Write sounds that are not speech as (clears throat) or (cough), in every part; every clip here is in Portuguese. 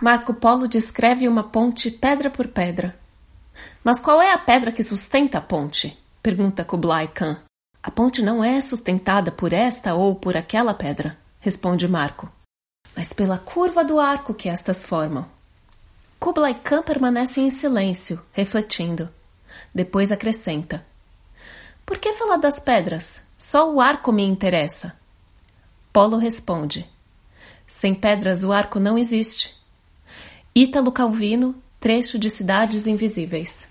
Marco Polo descreve uma ponte pedra por pedra. Mas qual é a pedra que sustenta a ponte? pergunta Kublai Khan. A ponte não é sustentada por esta ou por aquela pedra, responde Marco, mas pela curva do arco que estas formam. Kublai Khan permanece em silêncio, refletindo. Depois acrescenta: Por que falar das pedras? Só o arco me interessa. Polo responde: Sem pedras o arco não existe. Ítalo Calvino, trecho de Cidades Invisíveis.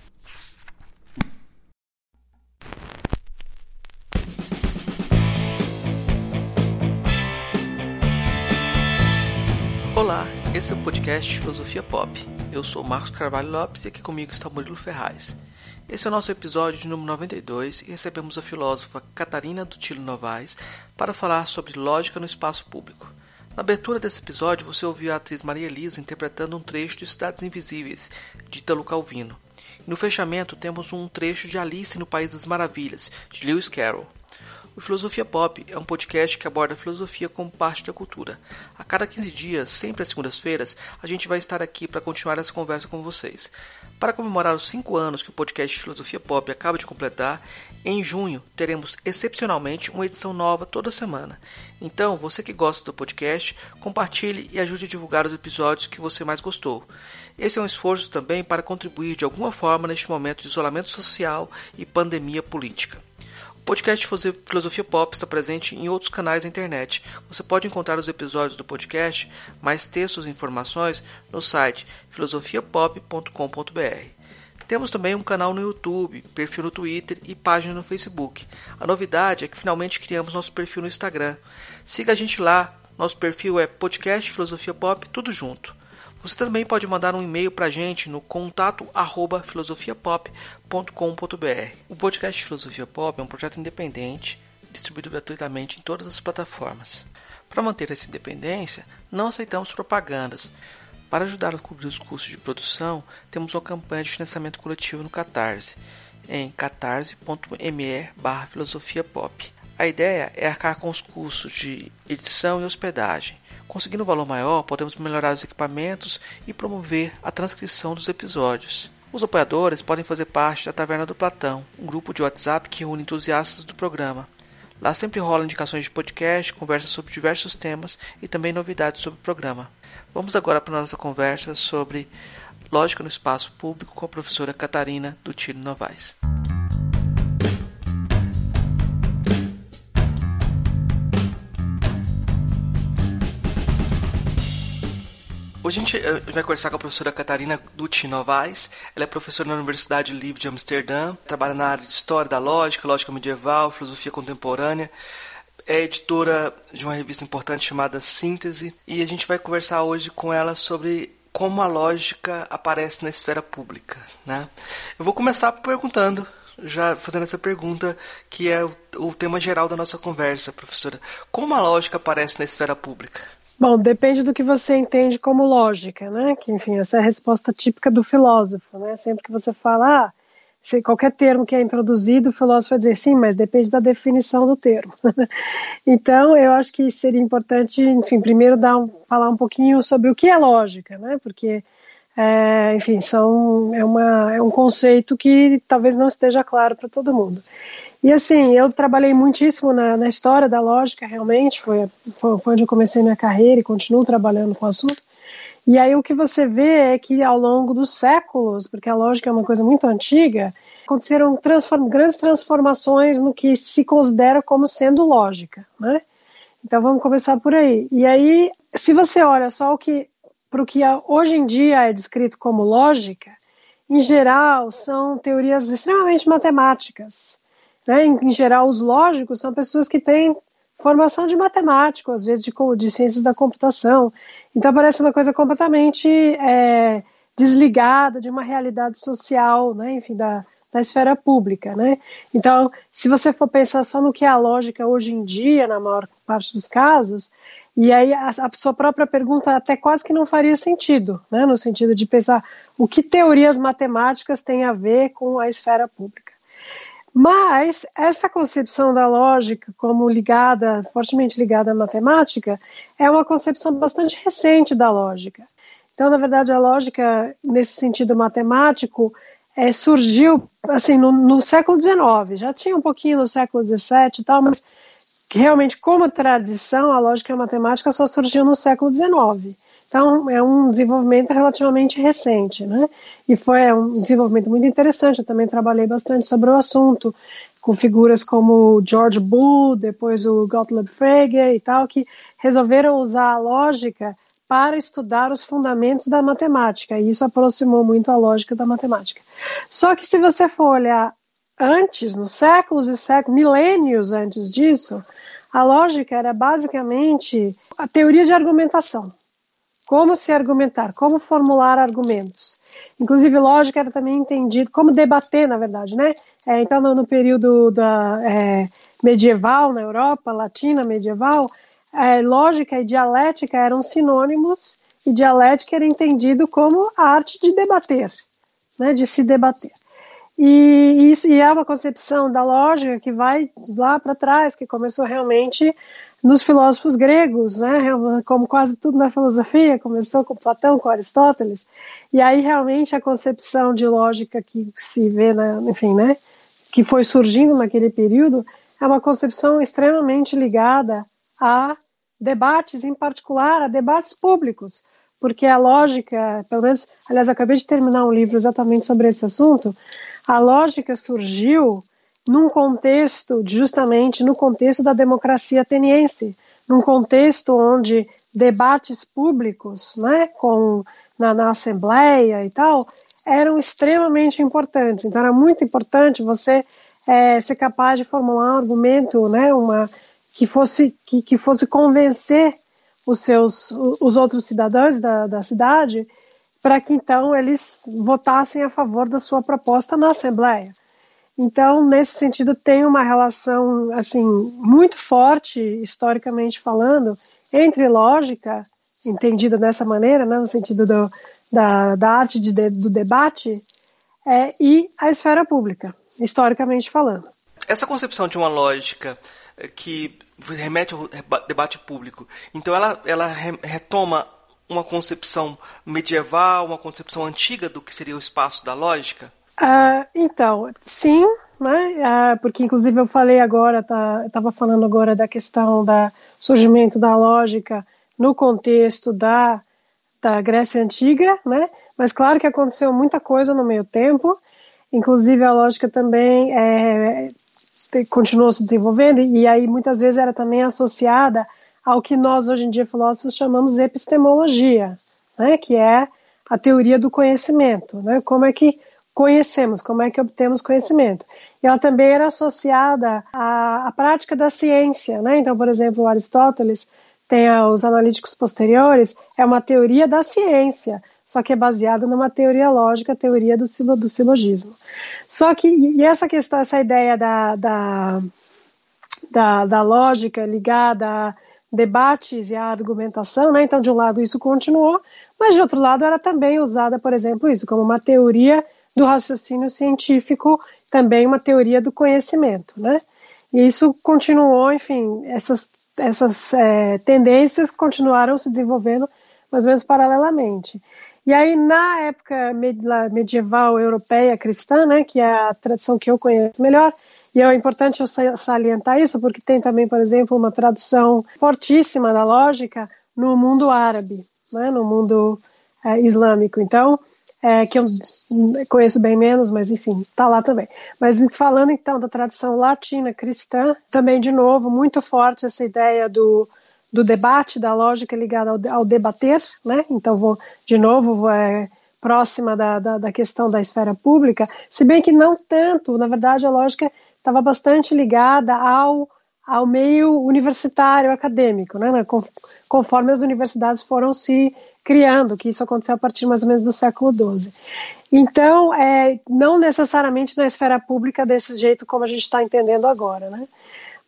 Olá, esse é o podcast Filosofia Pop. Eu sou Marcos Carvalho Lopes e aqui comigo está Murilo Ferraz. Esse é o nosso episódio de número 92 e recebemos a filósofa Catarina Dutilo Novaes para falar sobre lógica no espaço público. Na abertura desse episódio, você ouviu a atriz Maria Elisa interpretando um trecho de Cidades Invisíveis, de Italo Calvino. No fechamento, temos um trecho de Alice no País das Maravilhas, de Lewis Carroll. O Filosofia Pop é um podcast que aborda a filosofia como parte da cultura. A cada 15 dias, sempre às segundas-feiras, a gente vai estar aqui para continuar essa conversa com vocês. Para comemorar os 5 anos que o podcast Filosofia Pop acaba de completar, em junho teremos excepcionalmente uma edição nova toda semana. Então, você que gosta do podcast, compartilhe e ajude a divulgar os episódios que você mais gostou. Esse é um esforço também para contribuir de alguma forma neste momento de isolamento social e pandemia política. Podcast Filosofia Pop está presente em outros canais da internet. Você pode encontrar os episódios do podcast, mais textos e informações no site filosofiapop.com.br. Temos também um canal no YouTube, perfil no Twitter e página no Facebook. A novidade é que finalmente criamos nosso perfil no Instagram. Siga a gente lá. Nosso perfil é podcast Filosofia Pop, tudo junto. Você também pode mandar um e-mail para a gente no contato arroba filosofiapop.com.br. O podcast Filosofia Pop é um projeto independente, distribuído gratuitamente em todas as plataformas. Para manter essa independência, não aceitamos propagandas. Para ajudar a cobrir os custos de produção, temos uma campanha de financiamento coletivo no Catarse, em catarse.me barra. A ideia é arcar com os custos de edição e hospedagem. Conseguindo um valor maior, podemos melhorar os equipamentos e promover a transcrição dos episódios. Os apoiadores podem fazer parte da Taverna do Platão, um grupo de WhatsApp que reúne entusiastas do programa. Lá sempre rolam indicações de podcast, conversas sobre diversos temas e também novidades sobre o programa. Vamos agora para a nossa conversa sobre lógica no espaço público com a professora Catarina do Tiro Novaes. Hoje a gente eh, vai conversar com a professora Catarina Dutti Novaes. Ela é professora na Universidade Livre de Amsterdã, trabalha na área de História da Lógica, Lógica Medieval, Filosofia Contemporânea. É editora de uma revista importante chamada Síntese. E a gente vai conversar hoje com ela sobre como a lógica aparece na esfera pública. Né? Eu vou começar perguntando, já fazendo essa pergunta, que é o tema geral da nossa conversa, professora. Como a lógica aparece na esfera pública? Bom, depende do que você entende como lógica, né? Que, enfim, essa é a resposta típica do filósofo, né? Sempre que você fala, ah, qualquer termo que é introduzido, o filósofo vai dizer sim, mas depende da definição do termo. (laughs) então, eu acho que seria importante, enfim, primeiro dar um, falar um pouquinho sobre o que é lógica, né? Porque, é, enfim, são, é, uma, é um conceito que talvez não esteja claro para todo mundo. E assim, eu trabalhei muitíssimo na, na história da lógica, realmente, foi, foi, onde eu comecei minha carreira e continuo trabalhando com o assunto. E aí o que você vê é que ao longo dos séculos, porque a lógica é uma coisa muito antiga, aconteceram transform grandes transformações no que se considera como sendo lógica, né? Então vamos começar por aí. E aí, se você olha só o que para o que hoje em dia é descrito como lógica, em geral são teorias extremamente matemáticas, né? Em, em, geral, os lógicos são pessoas que têm formação de matemático, às vezes de, de ciências da computação. Então parece uma coisa completamente é, desligada de uma realidade social, né? enfim, da, da esfera pública, né? Então, se você for pensar só no que é a lógica hoje em dia, na maior parte dos casos, e aí a, sua própria pergunta até quase que não faria sentido, né? No sentido de pensar o que teorias matemáticas têm a ver com a esfera pública. Mas essa concepção da lógica como ligada, fortemente ligada à matemática, é uma concepção bastante recente da lógica. Então, na verdade, a lógica, nesse sentido matemático, é, surgiu assim no, no, século XIX. Já tinha um pouquinho no século XVII e tal, mas realmente, como tradição, a lógica matemática só surgiu no século XIX. Então, é um desenvolvimento relativamente recente, né? E foi um desenvolvimento muito interessante. Eu também trabalhei bastante sobre o assunto, com figuras como George Boole, depois o Gottlob Frege e tal, que resolveram usar a lógica para estudar os fundamentos da matemática, e isso aproximou muito a lógica da matemática. Só que se você for olhar antes, nos séculos e séculos, milênios antes disso, a lógica era basicamente a teoria de argumentação. Como se argumentar, como formular argumentos. Inclusive, lógica era também entendido como debater, na verdade, né? É, então, no, no, período da, é, medieval, na Europa Latina medieval, é, lógica e dialética eram sinônimos e dialética era entendido como a arte de debater, né, de se debater. E isso e é uma concepção da lógica que vai lá para trás, que começou realmente nos filósofos gregos, né, como quase tudo na filosofia, começou com Platão, com Aristóteles, e aí realmente a concepção de lógica que se vê, na, enfim, né, que foi surgindo naquele período, é uma concepção extremamente ligada a debates, em particular a debates públicos, porque a lógica, pelo menos, aliás, acabei de terminar um livro exatamente sobre esse assunto, a lógica surgiu num contexto, justamente no contexto da democracia ateniense, num contexto onde debates públicos, né, com, na, na Assembleia e tal, eram extremamente importantes. Então, era muito importante você é, ser capaz de formular um argumento, né, uma, que, fosse, que, que fosse convencer os seus os outros cidadãos da, da cidade para que então eles votassem a favor da sua proposta na Assembleia. Então, nesse sentido, tem uma relação assim muito forte, historicamente falando, entre lógica, entendida dessa maneira, né, no sentido do, da, da arte de, do debate, é, e a esfera pública, historicamente falando. Essa concepção de uma lógica que remete ao debate público, então ela, ela retoma uma concepção medieval, uma concepção antiga do que seria o espaço da lógica? Uh, então, sim, né? Uh, porque inclusive eu falei agora, tá, estava falando agora da questão do surgimento da lógica no contexto da, da Grécia Antiga, né? Mas claro que aconteceu muita coisa no meio tempo, inclusive a lógica também é, continuou se desenvolvendo e aí muitas vezes era também associada ao que nós hoje em dia filósofos chamamos epistemologia, né, que é a teoria do conhecimento, né, como é que conhecemos, como é que obtemos conhecimento. E ela também era associada à, à prática da ciência, né? Então, por exemplo, Aristóteles tem os analíticos posteriores, é uma teoria da ciência, só que é baseada numa teoria lógica, a teoria do, silo, do silogismo. Só que, e essa questão, essa ideia da, da, da, da lógica ligada a debates e a argumentação, né? Então, de um lado isso continuou, mas de outro lado era também usada, por exemplo, isso como uma teoria do raciocínio científico, também uma teoria do conhecimento, né? E isso continuou, enfim, essas essas é, tendências continuaram se desenvolvendo mais ou menos paralelamente. E aí, na época medieval europeia cristã, né, que é a tradição que eu conheço melhor, e é importante eu salientar isso, porque tem também, por exemplo, uma tradução fortíssima da lógica no mundo árabe, né, no mundo é, islâmico. Então, é, que eu conheço bem menos, mas enfim, está lá também. Mas falando então da tradição latina cristã, também de novo muito forte essa ideia do, do debate, da lógica ligada ao, ao debater, né? Então vou de novo vou, é, próxima da, da, da, questão da esfera pública, se bem que não tanto, na verdade a lógica estava bastante ligada ao, ao meio universitário, acadêmico, né, conforme as universidades foram se criando, que isso aconteceu a partir mais ou menos do século XII. Então, é, não necessariamente na esfera pública desse jeito como a gente está entendendo agora, né?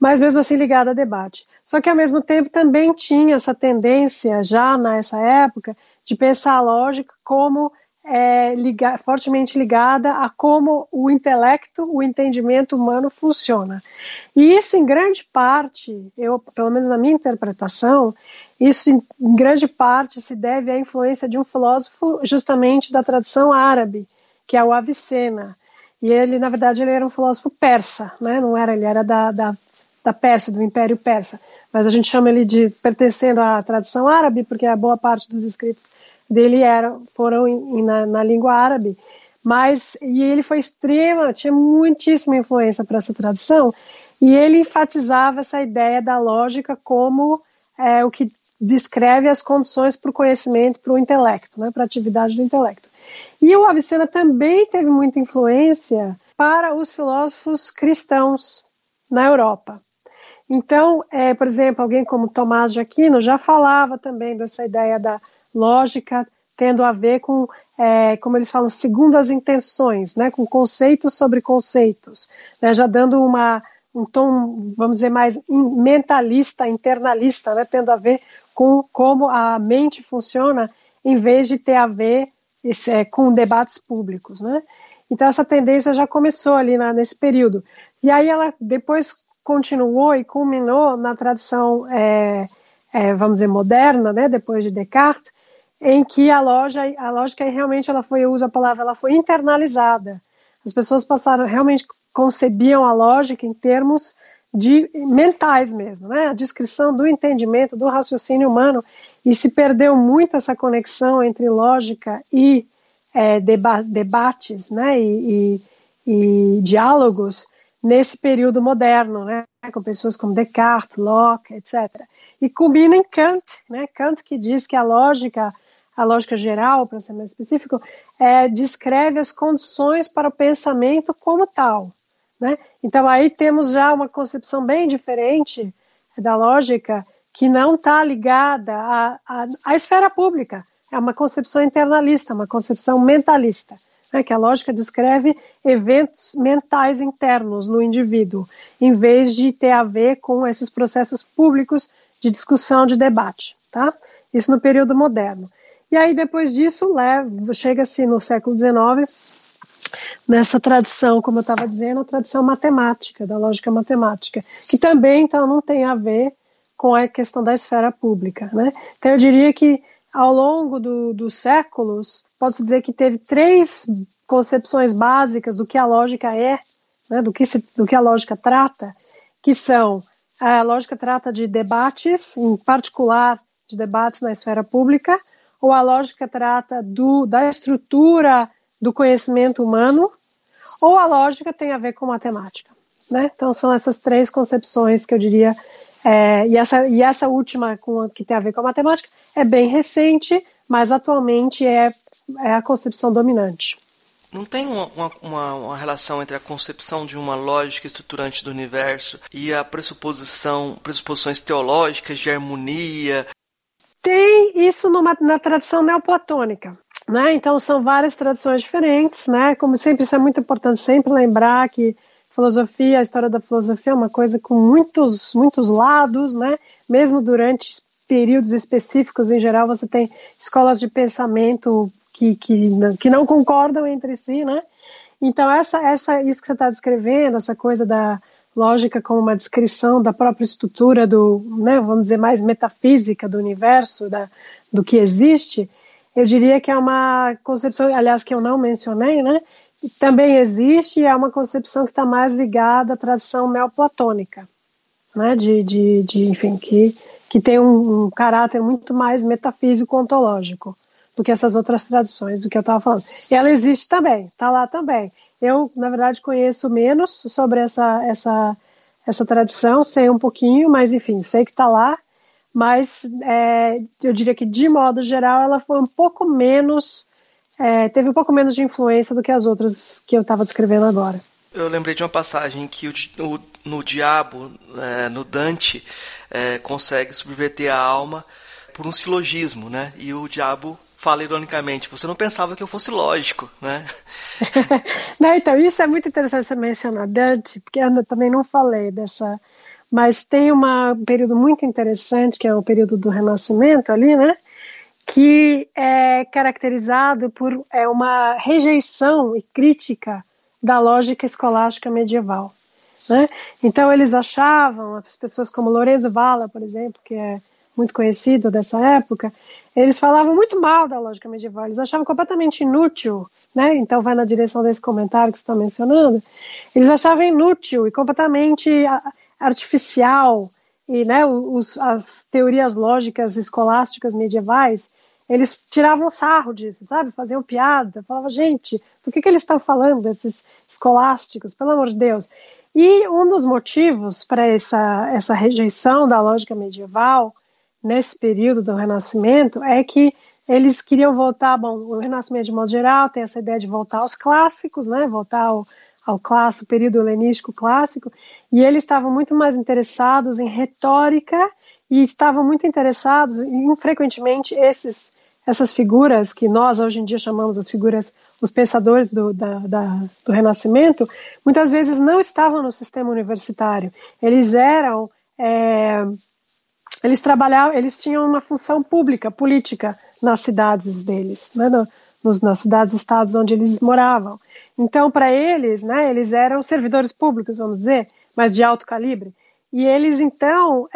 Mas mesmo assim ligada a debate. Só que ao mesmo tempo também tinha essa tendência, já nessa época, de pensar a lógica como é, fortemente ligada a como o intelecto, o entendimento humano funciona. E isso, em grande parte, eu, pelo menos na minha interpretação, Isso, em grande parte, se deve à influência de um filósofo justamente da tradição árabe, que é o Avicena. E ele, na verdade, ele era um filósofo persa, né? não era, ele era da, da, da Pérsia, do Império Persa. Mas a gente chama ele de pertencendo à tradição árabe, porque a boa parte dos escritos dele era, foram na, na língua árabe. Mas, e ele foi extrema, tinha muitíssima influência para essa tradição, e ele enfatizava essa ideia da lógica como é, o que descreve as condições para o conhecimento, para o intelecto, né, para a atividade do intelecto. E o Avicena também teve muita influência para os filósofos cristãos na Europa. Então, é, por exemplo, alguém como Tomás de Aquino já falava também dessa ideia da lógica tendo a ver com, é, como eles falam, segundo as intenções, né, com conceitos sobre conceitos, né, já dando uma, um tom, vamos dizer, mais mentalista, internalista, né, tendo a ver com como a mente funciona, em vez de ter a ver esse, é, com debates públicos, né? Então essa tendência já começou ali na, nesse período. E aí ela depois continuou e culminou na tradição, é, é, vamos dizer, moderna, né? Depois de Descartes, em que a, loja, a lógica realmente ela foi, eu uso a palavra, ela foi internalizada. As pessoas passaram, realmente concebiam a lógica em termos de mentais mesmo, né? A descrição do entendimento, do raciocínio humano, e se perdeu muito essa conexão entre lógica e é, deba debates, né? E, e, e, diálogos nesse período moderno, né? Com pessoas como Descartes, Locke, etc. E combina em Kant, né? Kant que diz que a lógica a lógica geral, para ser mais específico, é, descreve as condições para o pensamento como tal. Né? Então aí temos já uma concepção bem diferente da lógica que não está ligada à, à, à, esfera pública. É uma concepção internalista, uma concepção mentalista, né? que a lógica descreve eventos mentais internos no indivíduo, em vez de ter a ver com esses processos públicos de discussão, de debate. Tá? Isso no período moderno. E aí, depois disso, chega-se no século XIX, nessa tradição, como eu estava dizendo, a tradição matemática, da lógica matemática, que também, então, não tem a ver com a questão da esfera pública. Né? Então, eu diria que, ao longo do, dos séculos, pode-se dizer que teve três concepções básicas do que a lógica é, né, do, que se, do que a lógica trata, que são a lógica trata de debates, em particular de debates na esfera pública, ou a lógica trata do, da estrutura do conhecimento humano, ou a lógica tem a ver com matemática. Né? Então, são essas três concepções que eu diria, é, e, essa, e essa última com, que tem a ver com a matemática é bem recente, mas atualmente é, é a concepção dominante. Não tem uma, uma, uma, relação entre a concepção de uma lógica estruturante do universo e a pressuposição, pressuposições teológicas de harmonia, tem isso numa, na tradição neoplatônica. Né? Então são várias tradições diferentes, né? Como sempre, isso é muito importante sempre lembrar que filosofia, a história da filosofia é uma coisa com muitos, muitos lados, né? Mesmo durante períodos específicos, em geral, você tem escolas de pensamento que, que, que não concordam entre si, né? Então essa, essa, isso que você está descrevendo, essa coisa da lógica como uma descrição da própria estrutura do, né, vamos dizer, mais metafísica do universo, da, do que existe, eu diria que é uma concepção, aliás, que eu não mencionei, né, também existe e é uma concepção que está mais ligada à tradição neoplatônica, né, de, de, de enfim, que, que tem um, um caráter muito mais metafísico ontológico do que essas outras tradições do que eu estava falando. E ela existe também, está lá também. Eu, na verdade, conheço menos sobre essa, essa, essa tradição, sei um pouquinho, mas enfim, sei que está lá. Mas é, eu diria que, de modo geral, ela foi um pouco menos, é, teve um pouco menos de influência do que as outras que eu estava descrevendo agora. Eu lembrei de uma passagem que o, o no Diabo, é, no Dante, é, consegue subverter a alma por um silogismo, né? E o diabo fala ironicamente, você não pensava que eu fosse lógico, né? (laughs) não, então, isso é muito interessante você mencionar Dante, porque eu também não falei dessa, mas tem uma, um período muito interessante, que é o período do Renascimento ali, né? Que é caracterizado por é, uma rejeição e crítica da lógica escolástica medieval. Né? Então eles achavam, as pessoas como Lorenzo Valla, por exemplo, que é muito conhecido dessa época, eles falavam muito mal da lógica medieval, eles achavam completamente inútil, né? Então vai na direção desse comentário que você está mencionando. Eles achavam inútil e completamente artificial e, né, os, as teorias lógicas escolásticas medievais, eles tiravam sarro disso, sabe? Faziam piada, falavam, gente, do que, que eles estão falando, esses escolásticos, pelo amor de Deus. E um dos motivos para essa, essa rejeição da lógica medieval nesse período do Renascimento é que eles queriam voltar, bom, o Renascimento de modo geral tem essa ideia de voltar aos clássicos, né, voltar ao, ao clássico, período helenístico clássico, e eles estavam muito mais interessados em retórica e estavam muito interessados, e frequentemente esses essas figuras que nós hoje em dia chamamos as figuras, os pensadores do, da, da, do Renascimento, muitas vezes não estavam no sistema universitário. Eles eram é, eles trabalhavam, eles tinham uma função pública, política nas cidades deles, né, no, nos, nas cidades estados onde eles moravam. Então, para eles, né, eles eram servidores públicos, vamos dizer, mas de alto calibre. E eles, então,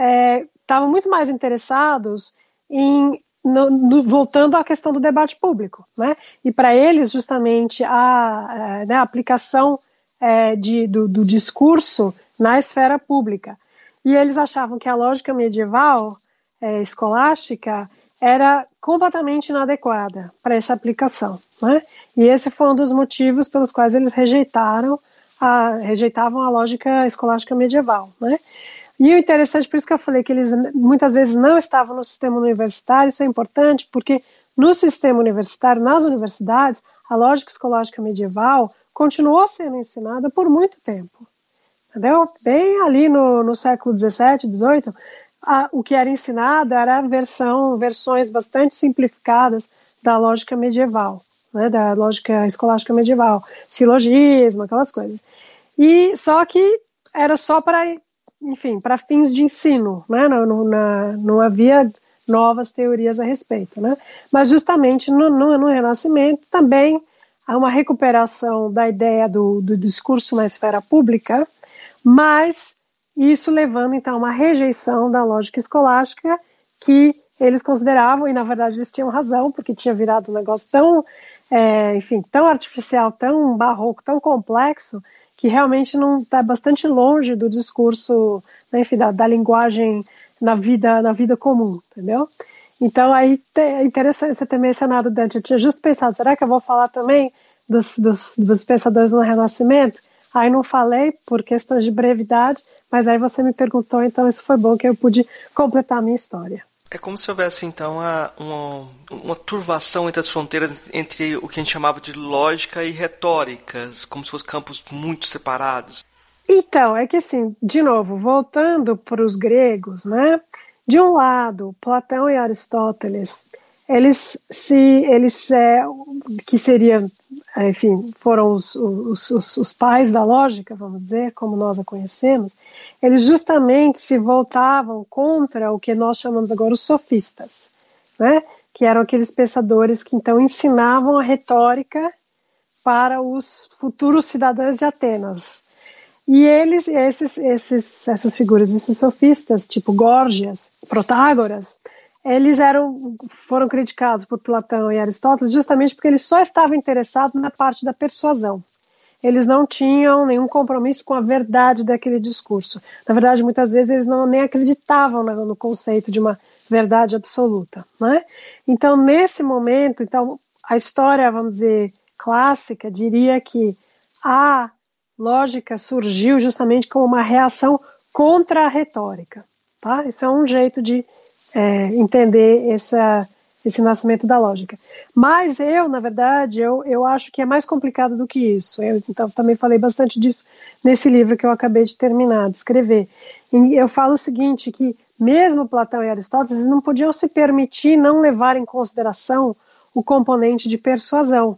estavam é, muito mais interessados em, no, no, voltando à questão do debate público. Né? E para eles, justamente, a, a, né, a aplicação é, de, do, do discurso na esfera pública e eles achavam que a lógica medieval é, escolástica era completamente inadequada para essa aplicação. Né? E esse foi um dos motivos pelos quais eles rejeitaram a, rejeitavam a lógica escolástica medieval. Né? E o interessante, por isso que eu falei que eles muitas vezes não estavam no sistema universitário, isso é importante, porque no sistema universitário, nas universidades, a lógica escolástica medieval continuou sendo ensinada por muito tempo entendeu? Bem ali no, no século XVII, XVIII, a, o que era ensinado era versão, versões bastante simplificadas da lógica medieval, né, da lógica escolástica medieval, silogismo, aquelas coisas. E só que era só para, enfim, para fins de ensino, né, não, não, não havia novas teorias a respeito, né? Mas justamente no, no, no Renascimento também há uma recuperação da ideia do, do discurso na esfera pública, mas isso levando então a uma rejeição da lógica escolástica que eles consideravam, e na verdade eles tinham razão, porque tinha virado um negócio tão, é, enfim, tão artificial, tão barroco, tão complexo, que realmente não está bastante longe do discurso, né, enfim, da, da, linguagem na vida, na vida comum, entendeu? Então aí é interessante você ter mencionado Dante. Eu tinha justo pensado, será que eu vou falar também dos, dos, dos pensadores no Renascimento? Aí não falei por questões de brevidade, mas aí você me perguntou, então isso foi bom que eu pude completar a minha história. É como se houvesse então uma, uma, uma, turvação entre as fronteiras entre o que a gente chamava de lógica e retóricas, como se fossem campos muito separados. Então, é que assim, de novo, voltando para os gregos, né? De um lado, Platão e Aristóteles eles se eles é, que seriam enfim foram os, os, os, os, pais da lógica vamos dizer como nós a conhecemos eles justamente se voltavam contra o que nós chamamos agora os sofistas né? Que eram aqueles pensadores que então ensinavam a retórica para os futuros cidadãos de Atenas. E eles esses esses essas figuras esses sofistas tipo Górgias Protágoras eles eram, foram criticados por Platão e Aristóteles justamente porque eles só estavam interessados na parte da persuasão. Eles não tinham nenhum compromisso com a verdade daquele discurso. Na verdade, muitas vezes eles não nem acreditavam no conceito de uma verdade absoluta, né? Então, nesse momento, então a história, vamos dizer, clássica diria que a lógica surgiu justamente como uma reação contra a retórica, tá? Isso é um jeito de é, entender essa, esse nascimento da lógica. Mas eu, na verdade, eu, eu acho que é mais complicado do que isso. Eu então, também falei bastante disso nesse livro que eu acabei de terminar, de escrever. E eu falo o seguinte, que mesmo Platão e Aristóteles não podiam se permitir não levar em consideração o componente de persuasão.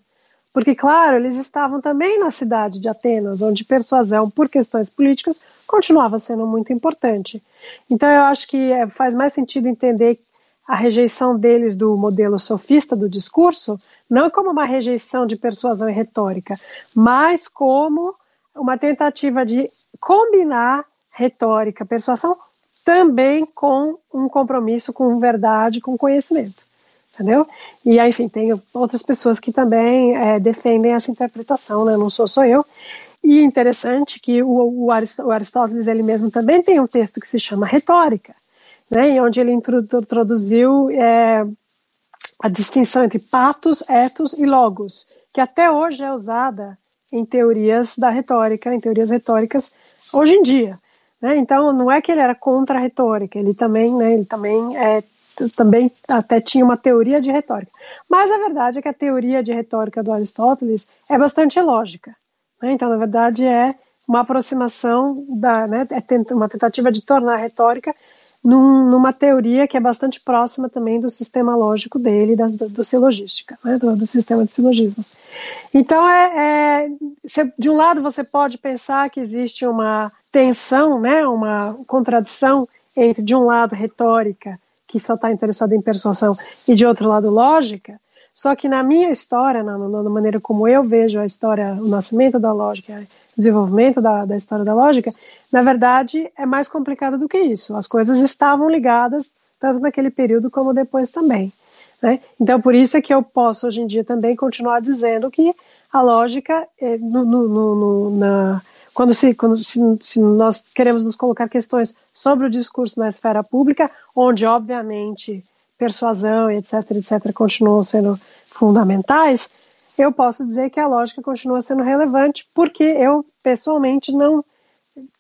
Porque, claro, eles estavam também na cidade de Atenas, onde persuasão por questões políticas continuava sendo muito importante. Então, eu acho que é, faz mais sentido entender a rejeição deles do modelo sofista do discurso, não como uma rejeição de persuasão e retórica, mas como uma tentativa de combinar retórica, persuasão também com um compromisso com verdade, com conhecimento, entendeu? E aí, enfim, tem outras pessoas que também é, defendem essa interpretação, né? Não sou só eu. E interessante que o, o, Aristóteles ele mesmo também tem um texto que se chama Retórica, né? Onde ele introduziu é, a distinção entre patos, etos e logos, que até hoje é usada em teorias da retórica, em teorias retóricas hoje em dia. Né? Então, não é que ele era contra a retórica, ele também, né, ele também, é, também até tinha uma teoria de retórica. Mas a verdade é que a teoria de retórica do Aristóteles é bastante lógica. Né? Então, na verdade, é uma aproximação, da, né, é uma tentativa de tornar a retórica num, numa teoria que é bastante próxima também do sistema lógico dele, da, da, da silogística, né, do, do, sistema de silogismos. Então, é, é, de um lado, você pode pensar que existe uma tensão, né, uma contradição entre, de um lado, retórica, que só está interessada em persuasão, e de outro lado, lógica. Só que na minha história, na, na, maneira como eu vejo a história, o nascimento da lógica, o desenvolvimento da, da história da lógica, na verdade é mais complicado do que isso. As coisas estavam ligadas tanto naquele período como depois também. Né? Então, por isso é que eu posso hoje em dia também continuar dizendo que a lógica, é, no, no, no, na, quando, se, quando se, se, nós queremos nos colocar questões sobre o discurso na esfera pública, onde obviamente persuasão, etc., etc., continuam sendo fundamentais, eu posso dizer que a lógica continua sendo relevante, porque eu, pessoalmente, não,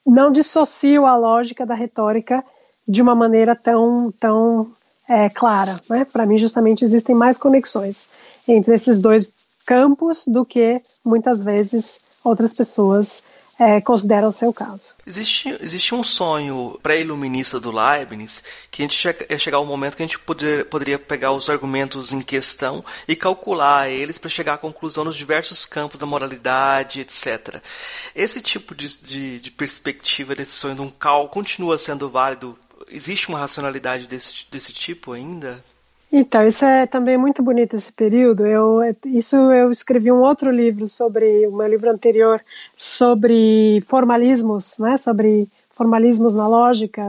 não dissocio a lógica da retórica de uma maneira tão, tão é, clara. Né? Para mim, justamente, existem mais conexões entre esses dois campos do que, muitas vezes, outras pessoas é, considera o seu caso. Existe, existe um sonho pré-iluminista do Leibniz que a gente che ia chegar um momento que a gente poder, poderia pegar os argumentos em questão e calcular eles para chegar à conclusão nos diversos campos da moralidade, etc. Esse tipo de, de, de perspectiva desse sonho de um cálculo continua sendo válido? Existe uma racionalidade desse, desse tipo ainda? Então, isso é também muito bonito esse período. Eu, isso eu escrevi um outro livro sobre, o meu livro anterior, sobre formalismos, né, sobre formalismos na lógica,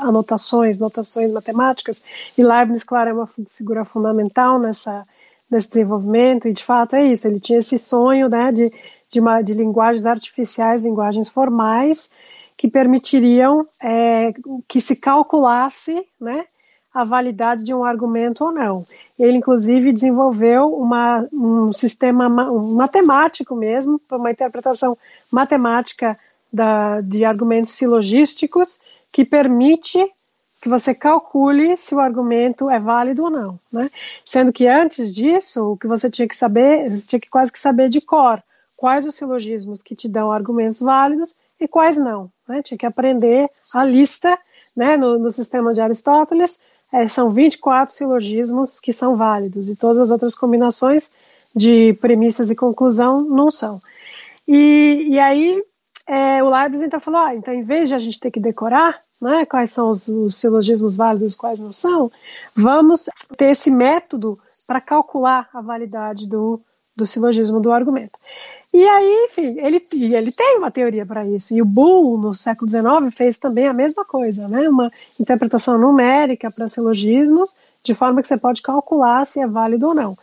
anotações, notações matemáticas, e Leibniz, claro, é uma figura fundamental nessa, nesse desenvolvimento, e de fato é isso, ele tinha esse sonho né, de, de, uma, de linguagens artificiais, linguagens formais, que permitiriam é, que se calculasse, né, a validade de um argumento ou não. Ele, inclusive, desenvolveu uma, um sistema matemático mesmo, uma interpretação matemática da, de argumentos silogísticos que permite que você calcule se o argumento é válido ou não, né? Sendo que antes disso, o que você tinha que saber, você tinha que quase que saber de cor quais os silogismos que te dão argumentos válidos e quais não, né? Tinha que aprender a lista, né, no, no sistema de Aristóteles, é, são 24 silogismos que são válidos e todas as outras combinações de premissas e conclusão não são. E, e aí é, o Leibniz então falou, ah, então em vez de a gente ter que decorar né, quais são os, os silogismos válidos e quais não são, vamos ter esse método para calcular a validade do, do silogismo do argumento. E aí, enfim, ele, ele tem uma teoria para isso. E o Bull, no século XIX, fez também a mesma coisa, né? Uma interpretação numérica para silogismos, de forma que você pode calcular se é válido ou não.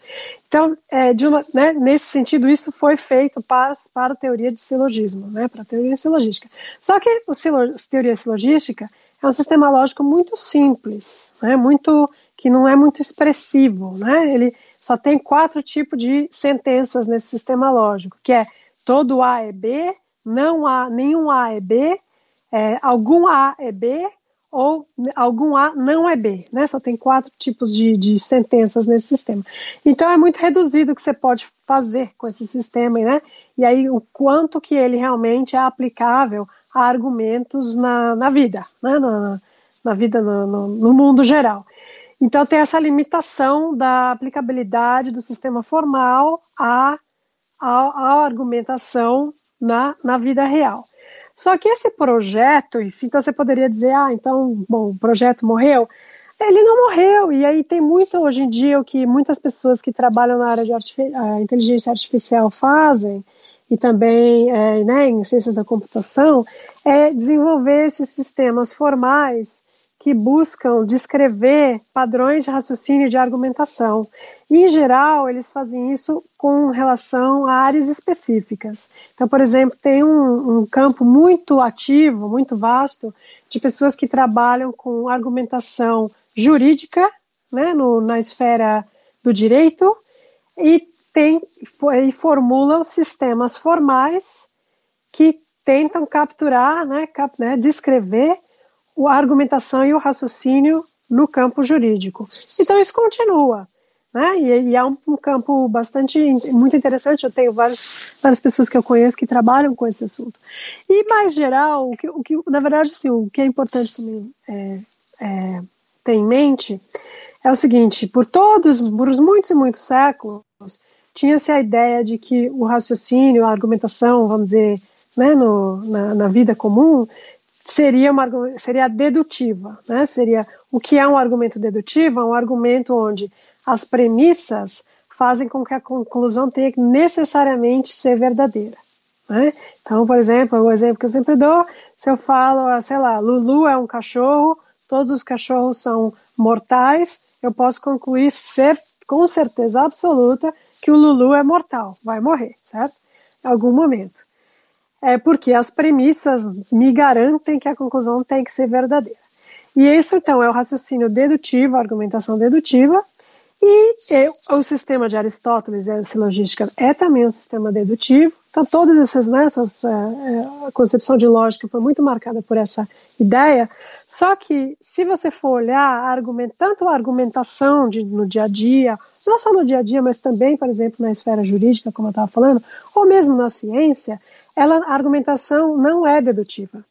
Então, é, uma, né, nesse sentido, isso foi feito para, para a teoria de silogismo, né, para a teoria silogística. Só que o silo, a teoria silogística é um sistema lógico muito simples, né, muito que não é muito expressivo, né? Ele só tem quatro tipos de sentenças nesse sistema lógico, que é todo A é B, não há nenhum A é B, é, algum A é B ou algum A não é B, né? Só tem quatro tipos de, de sentenças nesse sistema. Então é muito reduzido o que você pode fazer com esse sistema, né? E aí o quanto que ele realmente é aplicável a argumentos na, na vida, né? Na, na vida no, no, no mundo geral. Então, tem essa limitação da aplicabilidade do sistema formal à, à, à argumentação na, na vida real. Só que esse projeto, então você poderia dizer, ah, então, bom, o projeto morreu. Ele não morreu, e aí tem muito hoje em dia o que muitas pessoas que trabalham na área de artific inteligência artificial fazem, e também é, né, em ciências da computação, é desenvolver esses sistemas formais que buscam descrever padrões de raciocínio e de argumentação. E, em geral, eles fazem isso com relação a áreas específicas. Então, por exemplo, tem um, um campo muito ativo, muito vasto, de pessoas que trabalham com argumentação jurídica, né, no, na esfera do direito, e, tem, e formulam sistemas formais que tentam capturar, né, cap, né, descrever a argumentação e o raciocínio no campo jurídico. Então isso continua. Né? E, e é um, um, campo bastante muito interessante. Eu tenho várias, várias pessoas que eu conheço que trabalham com esse assunto. E mais geral, o que, o que na verdade, assim, o que é importante também é, é, ter em mente é o seguinte: por todos, por muitos e muitos séculos, tinha-se a ideia de que o raciocínio, a argumentação, vamos dizer, né, no, na, na vida comum, seria uma seria dedutiva, né? Seria o que é um argumento dedutivo? É um argumento onde as premissas fazem com que a conclusão tenha que necessariamente ser verdadeira. Né? Então, por exemplo, o exemplo que eu sempre dou, se eu falo, ah, sei lá, Lulu é um cachorro, todos os cachorros são mortais, eu posso concluir com certeza absoluta que o Lulu é mortal, vai morrer, certo? Em algum momento é porque as premissas me garantem que a conclusão tem que ser verdadeira. E isso, então, é o raciocínio dedutivo, a argumentação dedutiva, e é, o sistema de Aristóteles e a silogística é também um sistema dedutivo. Então, todas essas, né, essas, é, a concepção de lógica foi muito marcada por essa ideia. Só que, se você for olhar argument, tanto a argumentação de, no dia a dia, não só no dia a dia, mas também, por exemplo, na esfera jurídica, como eu estava falando, ou mesmo na ciência, ela, a argumentação não é dedutiva.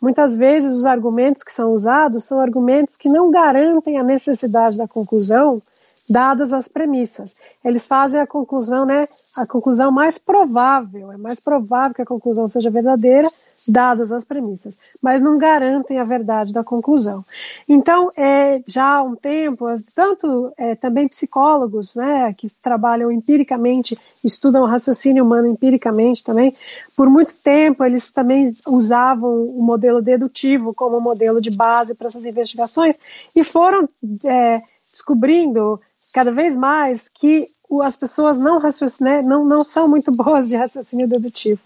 Muitas vezes os argumentos que são usados são argumentos que não garantem a necessidade da conclusão dadas as premissas. Eles fazem a conclusão, né, a conclusão mais provável, é mais provável que a conclusão seja verdadeira, dadas as premissas, mas não garantem a verdade da conclusão. Então, é, já há um tempo, tanto é, também psicólogos, né, que trabalham empiricamente, estudam o raciocínio humano empiricamente também, por muito tempo eles também usavam o modelo dedutivo como modelo de base para essas investigações e foram é, descobrindo cada vez mais que as pessoas não, né, não, não são muito (laughs) boas de raciocínio dedutivo.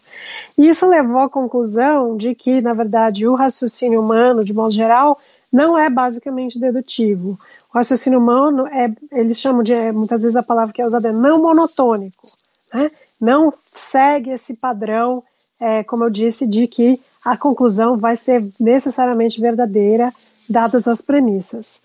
E isso levou à conclusão de que, na verdade, o raciocínio humano, de modo geral, não é basicamente dedutivo. O raciocínio humano é, eles chamam de, muitas vezes a palavra que é usada é não monotônico, né? não segue esse padrão, é, como eu disse, de que a conclusão vai ser necessariamente verdadeira, dadas as premissas.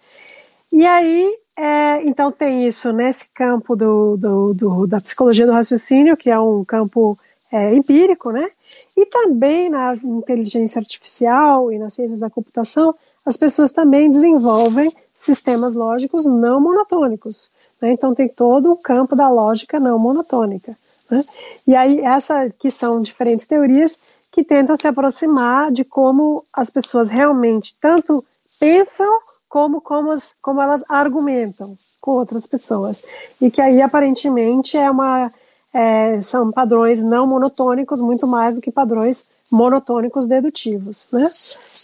E aí, é, então tem isso nesse campo do, do, do, da psicologia do raciocínio, que é um campo é, empírico, né? E também na inteligência artificial e nas ciências da computação, as pessoas também desenvolvem sistemas lógicos não monotônicos. Né? Então tem todo o campo da lógica não monotônica. Né? E aí essa que são diferentes teorias que tentam se aproximar de como as pessoas realmente tanto pensam como, como, as, como elas argumentam com outras pessoas. E que aí, aparentemente, é uma, é, são padrões não monotônicos, muito mais do que padrões monotônicos dedutivos. Né?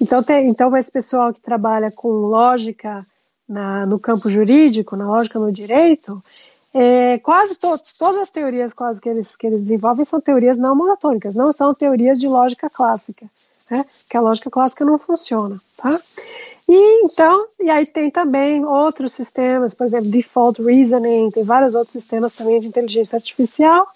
Então, tem, então, esse pessoal que trabalha com lógica na, no campo jurídico, na lógica no direito, é, quase to, todas as teorias quase que eles, que eles desenvolvem são teorias não monotônicas, não são teorias de lógica clássica, né? que a lógica clássica não funciona. Tá? E então, e aí tem também outros sistemas, por exemplo, default reasoning, tem vários outros sistemas também de inteligência artificial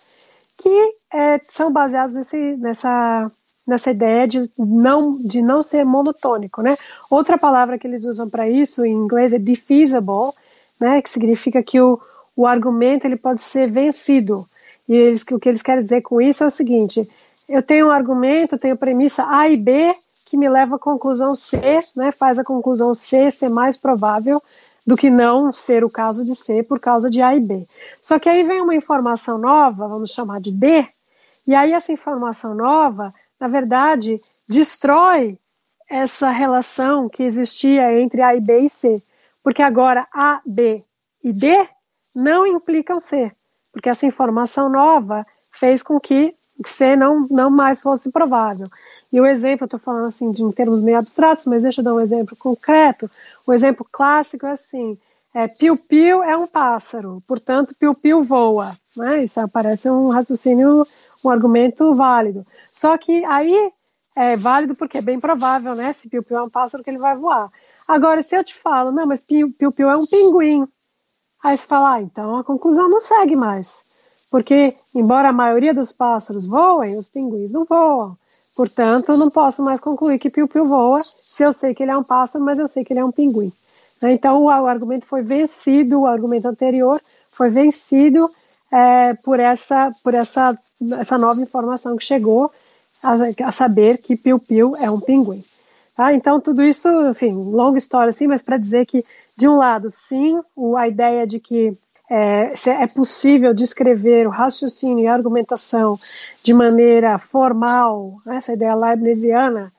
que é, são baseados nesse, nessa, nessa ideia de não, de não ser monotônico, né? Outra palavra que eles usam para isso em inglês é defeasible, né? Que significa que o, o argumento ele pode ser vencido. E eles, o que eles querem dizer com isso é o seguinte: eu tenho um argumento, tenho premissa A e B que me leva à conclusão C, né, faz a conclusão C ser mais provável do que não ser o caso de C por causa de A e B. Só que aí vem uma informação nova, vamos chamar de D, e aí essa informação nova, na verdade, destrói essa relação que existia entre A e B e C, porque agora A, B e D não implicam C, porque essa informação nova fez com que C não, não mais fosse provável. E o exemplo, eu estou falando assim de, em termos meio abstratos, mas deixa eu dar um exemplo concreto. O exemplo clássico é assim: é, piu-piu é um pássaro, portanto, piu-piu voa. Né? Isso parece um raciocínio, um argumento válido. Só que aí é válido porque é bem provável, né? Se piu-piu é um pássaro, que ele vai voar. Agora, se eu te falo, não, mas piu-piu é um pinguim, aí você fala, ah, então a conclusão não segue mais. Porque, embora a maioria dos pássaros voem, os pinguins não voam. Portanto, não posso mais concluir que piu-piu voa se eu sei que ele é um pássaro, mas eu sei que ele é um pinguim. Né? Então, o argumento foi vencido, o argumento anterior foi vencido é, por, essa, por essa, essa nova informação que chegou a, a saber que piu-piu é um pinguim. Tá? Então, tudo isso, enfim, longa história assim, mas para dizer que, de um lado, sim, a ideia de que é, é, possível descrever o raciocínio e a argumentação de maneira formal, né, essa ideia leibniziana,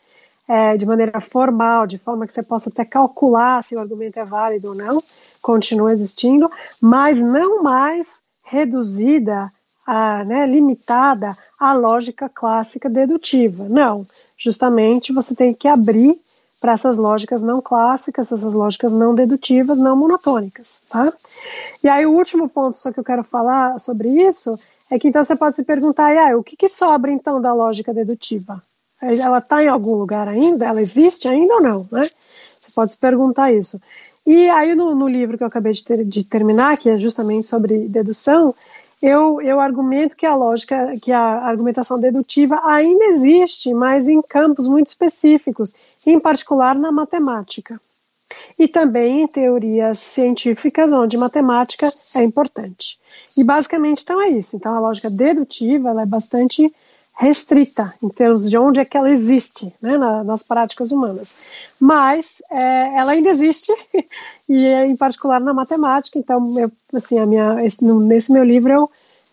é, de maneira formal, de forma que você possa até calcular se o argumento é válido ou não, continua existindo, mas não mais reduzida, a, né, limitada à lógica clássica dedutiva. Não, justamente você tem que abrir para essas lógicas não clássicas, essas lógicas não dedutivas, não monotônicas, tá? E aí o último ponto só que eu quero falar sobre isso é que então você pode se perguntar, ah, o que, que sobra então da lógica dedutiva? Ela está em algum lugar ainda? Ela existe ainda ou não, né? Você pode se perguntar isso. E aí no, no livro que eu acabei de, ter, de terminar, que é justamente sobre dedução, eu, eu argumento que a lógica, que a argumentação dedutiva ainda existe, mas em campos muito específicos, em particular na matemática. E também em teorias científicas, onde matemática é importante. E basicamente, então, é isso. Então, a lógica dedutiva ela é bastante restrita em termos de onde é que ela existe né, na, nas práticas humanas. Mas é, ela ainda existe, (laughs) e é, em particular na matemática, então, eu, assim, a minha, esse, nesse meu livro eu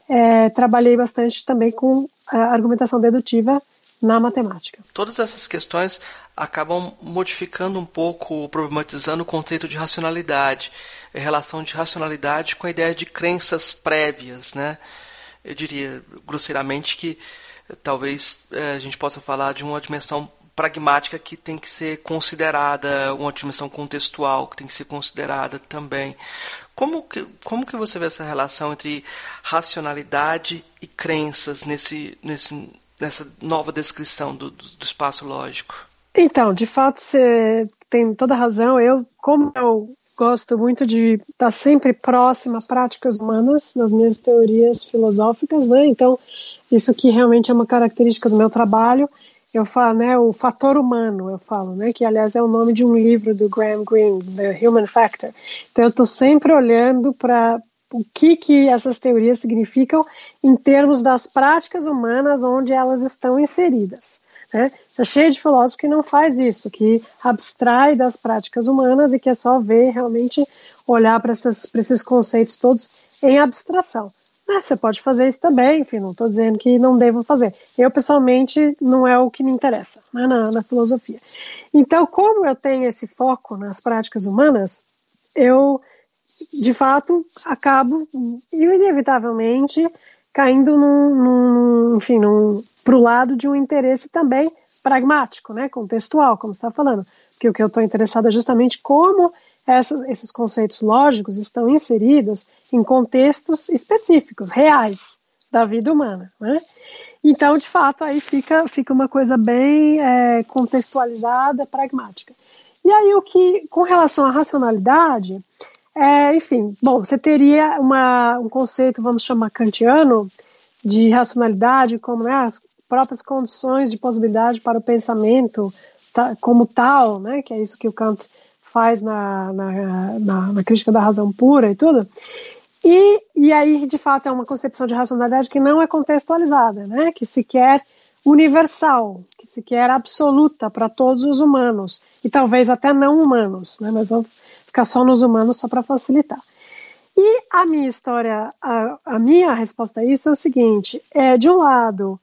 é, trabalhei bastante também com a argumentação dedutiva na matemática. Todas essas questões acabam modificando um pouco, problematizando o conceito de racionalidade, a relação de racionalidade com a ideia de crenças prévias, né? Eu diria grosseiramente que talvez é, a gente possa falar de uma dimensão pragmática que tem que ser considerada, uma dimensão contextual que tem que ser considerada também. Como que, como que você vê essa relação entre racionalidade e crenças nesse, nesse, nessa nova descrição do, do, espaço lógico? Então, de fato, você tem toda razão. Eu, como eu gosto muito de estar sempre próxima a práticas humanas nas minhas teorias filosóficas, né? Então, isso que realmente é uma característica do meu trabalho. Eu falo, né, o fator humano, eu falo, né, que aliás é o nome de um livro do Graham Greene, The Human Factor. Então eu estou sempre olhando para o que que essas teorias significam em termos das práticas humanas onde elas estão inseridas. Né? Está cheio de filósofo que não faz isso, que abstrai das práticas humanas e que é só ver realmente olhar para esses conceitos todos em abstração. Ah, você pode fazer isso também, enfim, não estou dizendo que não devo fazer. Eu, pessoalmente, não é o que me interessa né, na, na filosofia. Então, como eu tenho esse foco nas práticas humanas, eu, de fato, acabo, inevitavelmente, caindo para o lado de um interesse também pragmático, né, contextual, como você está falando. Porque o que eu estou interessado é justamente como essas, esses conceitos lógicos estão inseridos em contextos específicos, reais, da vida humana. Né? Então, de fato, aí fica, fica uma coisa bem é, contextualizada, pragmática. E aí, o que, com relação à racionalidade, é, enfim, bom, você teria uma, um conceito, vamos chamar kantiano, de racionalidade, como né, as próprias condições de possibilidade para o pensamento tá, como tal, né, que é isso que o Kant faz na, na, na, na crítica da razão pura e tudo. E, e aí, de fato, é uma concepção de racionalidade que não é contextualizada, né? que se quer universal, que se quer absoluta para todos os humanos, e talvez até não humanos, né? mas vamos ficar só nos humanos só para facilitar. E a minha história, a, a, minha resposta a isso é o seguinte: é, de um lado,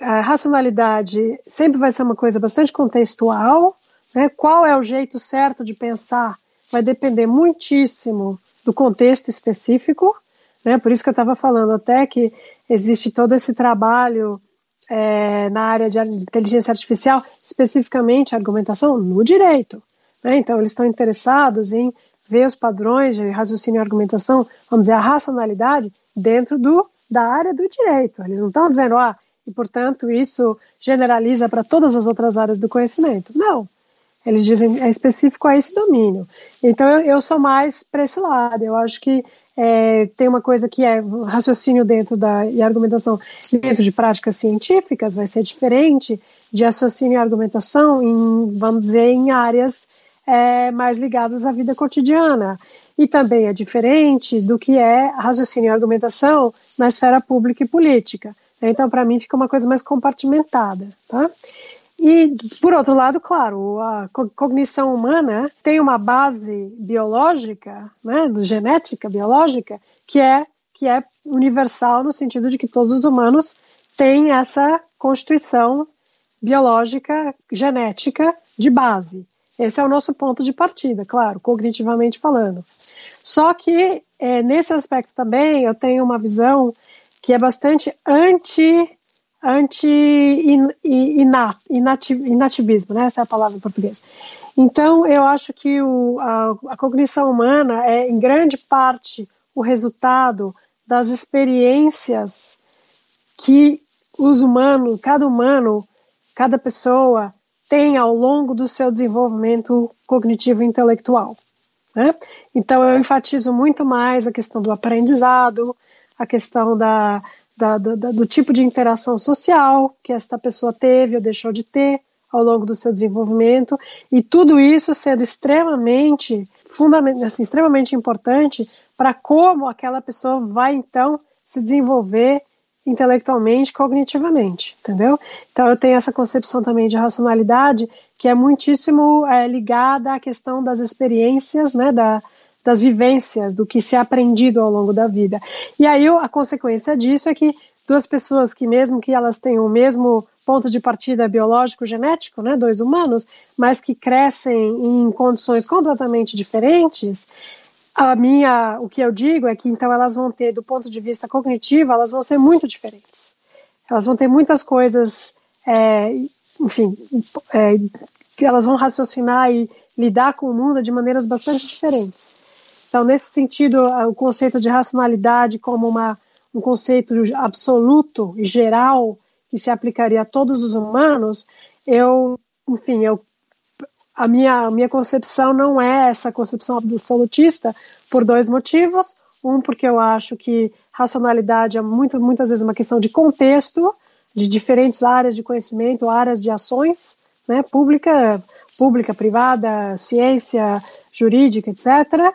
a racionalidade sempre vai ser uma coisa bastante contextual, né? Qual é o jeito certo de pensar vai depender muitíssimo do contexto específico, né? Por isso que eu estava falando até que existe todo esse trabalho é, na área de inteligência artificial, especificamente argumentação no direito. Né? Então, eles estão interessados em ver os padrões de raciocínio e argumentação, vamos dizer, a racionalidade dentro do, da área do direito. Eles não estão dizendo, ah, e portanto isso generaliza para todas as outras áreas do conhecimento. Não. Eles dizem é específico a esse domínio. Então eu, eu sou mais para esse lado. Eu acho que é, tem uma coisa que é raciocínio dentro da e argumentação dentro de práticas científicas vai ser diferente de raciocínio e argumentação em, vamos dizer, em áreas é, mais ligadas à vida cotidiana. E também é diferente do que é raciocínio e argumentação na esfera pública e política. Então, para mim, fica uma coisa mais compartimentada. Tá? E, por outro lado, claro, a cognição humana tem uma base biológica, né, genética biológica, que é, que é universal no sentido de que todos os humanos têm essa constituição biológica, genética de base. Esse é o nosso ponto de partida, claro, cognitivamente falando. Só que é, nesse aspecto também eu tenho uma visão que é bastante anti anti inat, inativismo, né? Essa é a palavra em português. Então, eu acho que o, a, a cognição humana é, em grande parte, o resultado das experiências que os humanos, cada humano, cada pessoa tem ao longo do seu desenvolvimento cognitivo e intelectual. Né? Então, eu enfatizo muito mais a questão do aprendizado, a questão da, da, da, do tipo de interação social que esta pessoa teve ou deixou de ter ao longo do seu desenvolvimento, e tudo isso sendo extremamente, fundamental, assim, extremamente importante para como aquela pessoa vai então se desenvolver intelectualmente, cognitivamente, entendeu? Então eu tenho essa concepção também de racionalidade que é muitíssimo é, ligada à questão das experiências, né, da, das vivências, do que se é aprendido ao longo da vida. E aí a consequência disso é que duas pessoas que mesmo que elas tenham o mesmo ponto de partida biológico genético, né, dois humanos, mas que crescem em condições completamente diferentes, a minha, o que eu digo é que então elas vão ter do ponto de vista cognitivo, elas vão ser muito diferentes. Elas vão ter muitas coisas, é, enfim, é, elas vão raciocinar e lidar com o mundo de maneiras bastante diferentes. Então, nesse sentido, o conceito de racionalidade como uma, um conceito absoluto e geral que se aplicaria a todos os humanos, eu, enfim, eu, a, minha, a minha concepção não é essa concepção absolutista por dois motivos. Um, porque eu acho que racionalidade é muito, muitas vezes uma questão de contexto, de diferentes áreas de conhecimento, áreas de ações, né, pública, pública, privada, ciência, jurídica, etc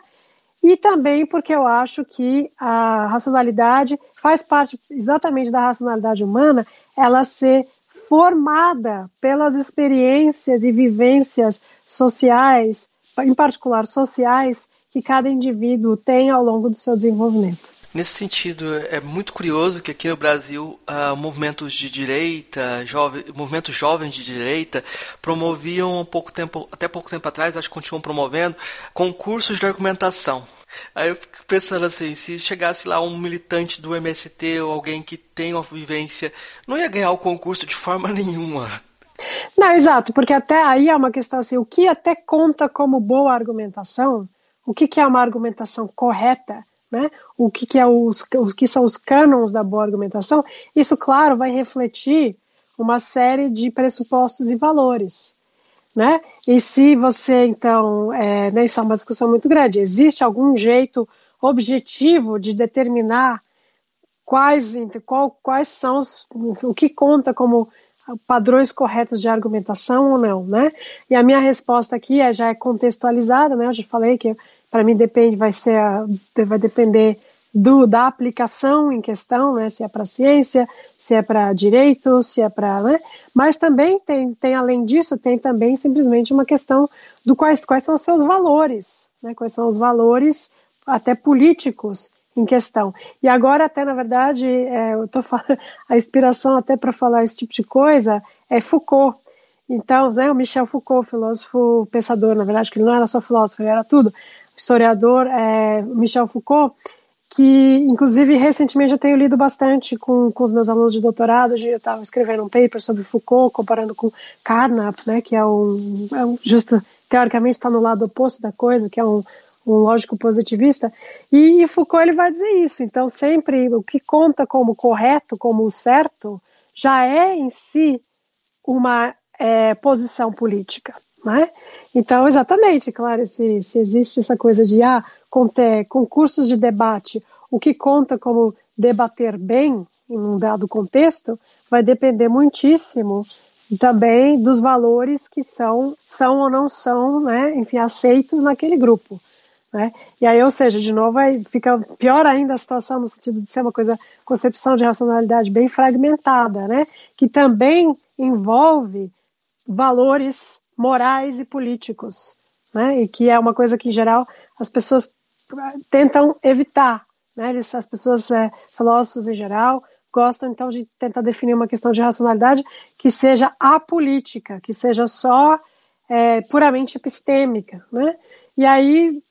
e também porque eu acho que a racionalidade faz parte exatamente da racionalidade humana, ela ser formada pelas experiências e vivências sociais, em particular sociais, que cada indivíduo tem ao longo do seu desenvolvimento. Nesse sentido, é muito curioso que aqui no Brasil, uh, movimentos de direita, jove, movimentos jovens de direita, promoviam um pouco tempo, até pouco tempo atrás, acho que continuam promovendo, concursos de argumentação. Aí eu fico pensando assim, se chegasse lá um militante do MST ou alguém que tem uma vivência, não ia ganhar o concurso de forma (laughs) nenhuma. Não, exato, porque até aí é uma questão assim, o que até conta como boa argumentação, o que, que é uma argumentação correta, né? O que, que, é os, o que são os cânons da boa argumentação, isso, claro, vai refletir uma série de pressupostos e valores. Né? E se você, então, é, né, isso é uma discussão muito grande, existe algum jeito objetivo de determinar quais, qual, quais são os, o que conta como padrões corretos de argumentação ou não, né? E a minha resposta aqui é, já é contextualizada, né? Eu já falei que para mim depende, vai ser, a, vai depender do, da aplicação em questão, né, se é para ciência, se é para direito, se é para, né, mas também tem, tem, além disso, tem também simplesmente uma questão do quais, quais são os seus valores, né, quais são os valores até políticos em questão. E agora até, na verdade, é, eu tô falando, (laughs) a inspiração até para falar esse tipo de coisa é Foucault, então, né, o Michel Foucault, filósofo, pensador, na verdade, que ele não era só filósofo, ele era tudo, historiador é, Michel Foucault, que, inclusive, recentemente eu tenho lido bastante com, com os meus alunos de doutorado. Eu estava escrevendo um paper sobre Foucault, comparando com Carnap, né, que é um, é um justo, teoricamente está no lado oposto da coisa, que é um, um lógico positivista. E, e, Foucault ele vai dizer isso. Então, sempre o que conta como correto, como certo, já é em si uma é, posição política. Né? Então, exatamente, claro, se, se existe essa coisa de ah, concursos de debate, o que conta como debater bem em um dado contexto vai depender muitíssimo também dos valores que são, são ou não são, né, enfim, aceitos naquele grupo. Né? E aí, ou seja, de novo, aí fica pior ainda a situação no sentido de ser uma coisa, concepção de racionalidade bem fragmentada, né? que também envolve valores morais e políticos, né? E que é uma coisa que em geral as pessoas tentam evitar, né? As pessoas, é, filósofos em geral, gostam então de tentar definir uma questão de racionalidade que seja apolítica, que seja só é, puramente epistêmica, né? E aí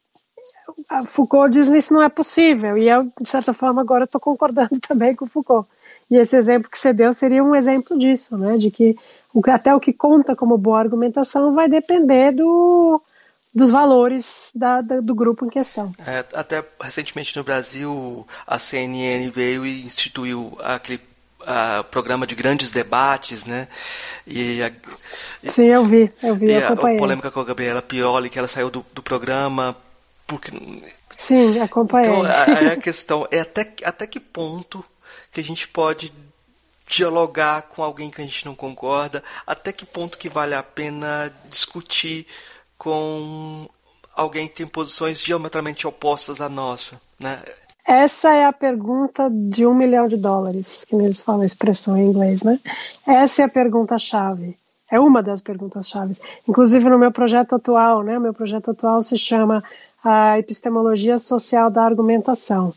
Foucault diz que isso não é possível, e eu, de certa forma, agora estou concordando (laughs) também com Foucault. E esse exemplo que você deu seria um exemplo disso, né? De que até o que conta como boa argumentação vai depender do, dos valores da, da, do grupo em questão. É, até recentemente no Brasil, a CNN veio e instituiu aquele a, programa de grandes debates, né? E a, Sim, eu vi, eu vi, e acompanhei. A polêmica com a Gabriela Pioli, que ela saiu do, do programa porque... Sim, acompanhei. Então, a, a questão é até, até que ponto que a gente pode dialogar com alguém que a gente não concorda, até que ponto que vale a pena discutir com alguém que tem posições diametralmente opostas à nossa, né? Essa é a pergunta de um milhão de dólares, que eles falam a expressão em inglês, né? Essa é a pergunta-chave. É uma das perguntas-chave. Inclusive no meu projeto atual, né? Meu projeto atual se chama a epistemologia social da argumentação.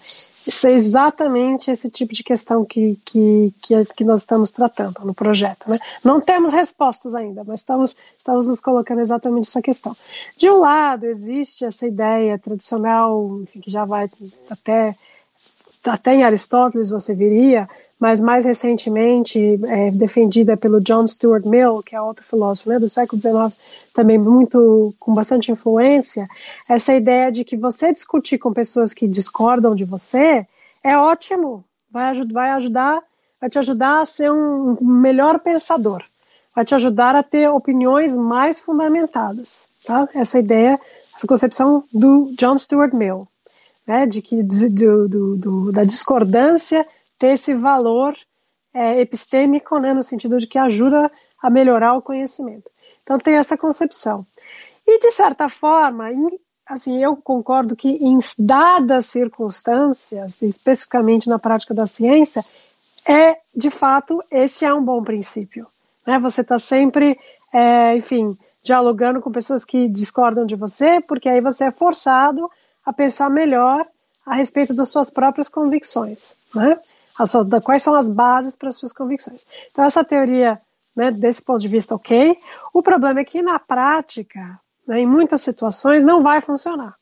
Isso é exatamente esse tipo de questão que, que, que, nós estamos tratando no projeto. Né? Não temos respostas ainda, mas estamos, estamos nos colocando exatamente essa questão. De um lado, existe essa ideia tradicional, enfim, que já vai até, até em Aristóteles você viria, mas mais recentemente é, defendida pelo John Stuart Mill, que é outro filósofo né, do século XIX, também muito com bastante influência, essa ideia de que você discutir com pessoas que discordam de você é ótimo, vai, vai ajudar, vai te ajudar a ser um melhor pensador, vai te ajudar a ter opiniões mais fundamentadas, tá? Essa ideia, essa concepção do John Stuart Mill, né, de que do, do, do, da discordância ter esse valor é, epistêmico, né, no sentido de que ajuda a melhorar o conhecimento. Então tem essa concepção. E de certa forma, em, assim, eu concordo que em dadas circunstâncias, especificamente na prática da ciência, é de fato esse é um bom princípio. Né? Você está sempre, é, enfim, dialogando com pessoas que discordam de você, porque aí você é forçado a pensar melhor a respeito das suas próprias convicções. Né? Quais são as bases para as suas convicções. Então, essa teoria, né, desse ponto de vista, ok. O problema é que na prática, né, em muitas situações, não vai funcionar.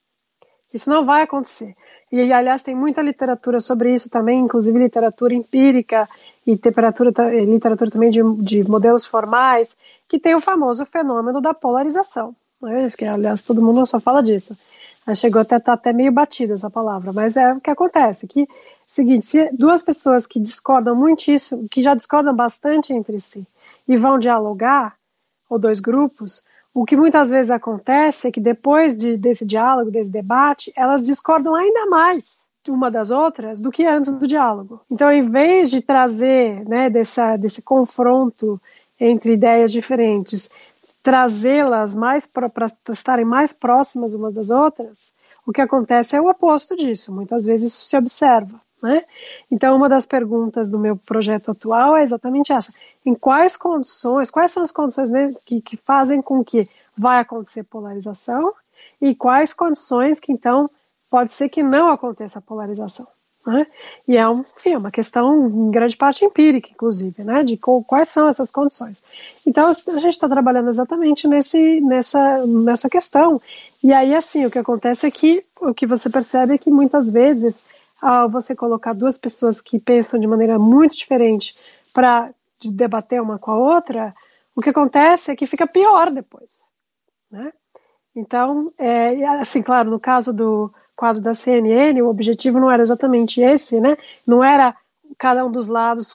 Isso não vai acontecer. E, aliás, tem muita literatura sobre isso também, inclusive literatura empírica e literatura também de, de modelos formais, que tem o famoso fenômeno da polarização. Né, que, aliás, todo mundo só fala disso. Chegou até tá até meio batida essa palavra, mas é o que acontece, que seguinte, se duas pessoas que discordam muitíssimo, que já discordam bastante entre si, e vão dialogar, ou dois grupos, o que muitas vezes acontece é que depois de, desse diálogo, desse debate, elas discordam ainda mais uma das outras do que antes do diálogo. Então, em vez de trazer né, dessa, desse confronto entre ideias diferentes, trazê-las mais para estarem mais próximas umas das outras, o que acontece é o oposto disso. Muitas vezes isso se observa. Né? Então, uma das perguntas do meu projeto atual é exatamente essa: em quais condições, quais são as condições né, que, que fazem com que vai acontecer polarização e quais condições que então pode ser que não aconteça polarização? Né? E é um, enfim, uma questão, em grande parte, empírica, inclusive, né? de quais são essas condições. Então, a gente está trabalhando exatamente nesse, nessa, nessa questão. E aí, assim, o que acontece é que o que você percebe é que muitas vezes ao você colocar duas pessoas que pensam de maneira muito diferente para debater uma com a outra, o que acontece é que fica pior depois, né? Então, é, assim, claro, no caso do quadro da CNN, o objetivo não era exatamente esse, né? Não era cada um dos lados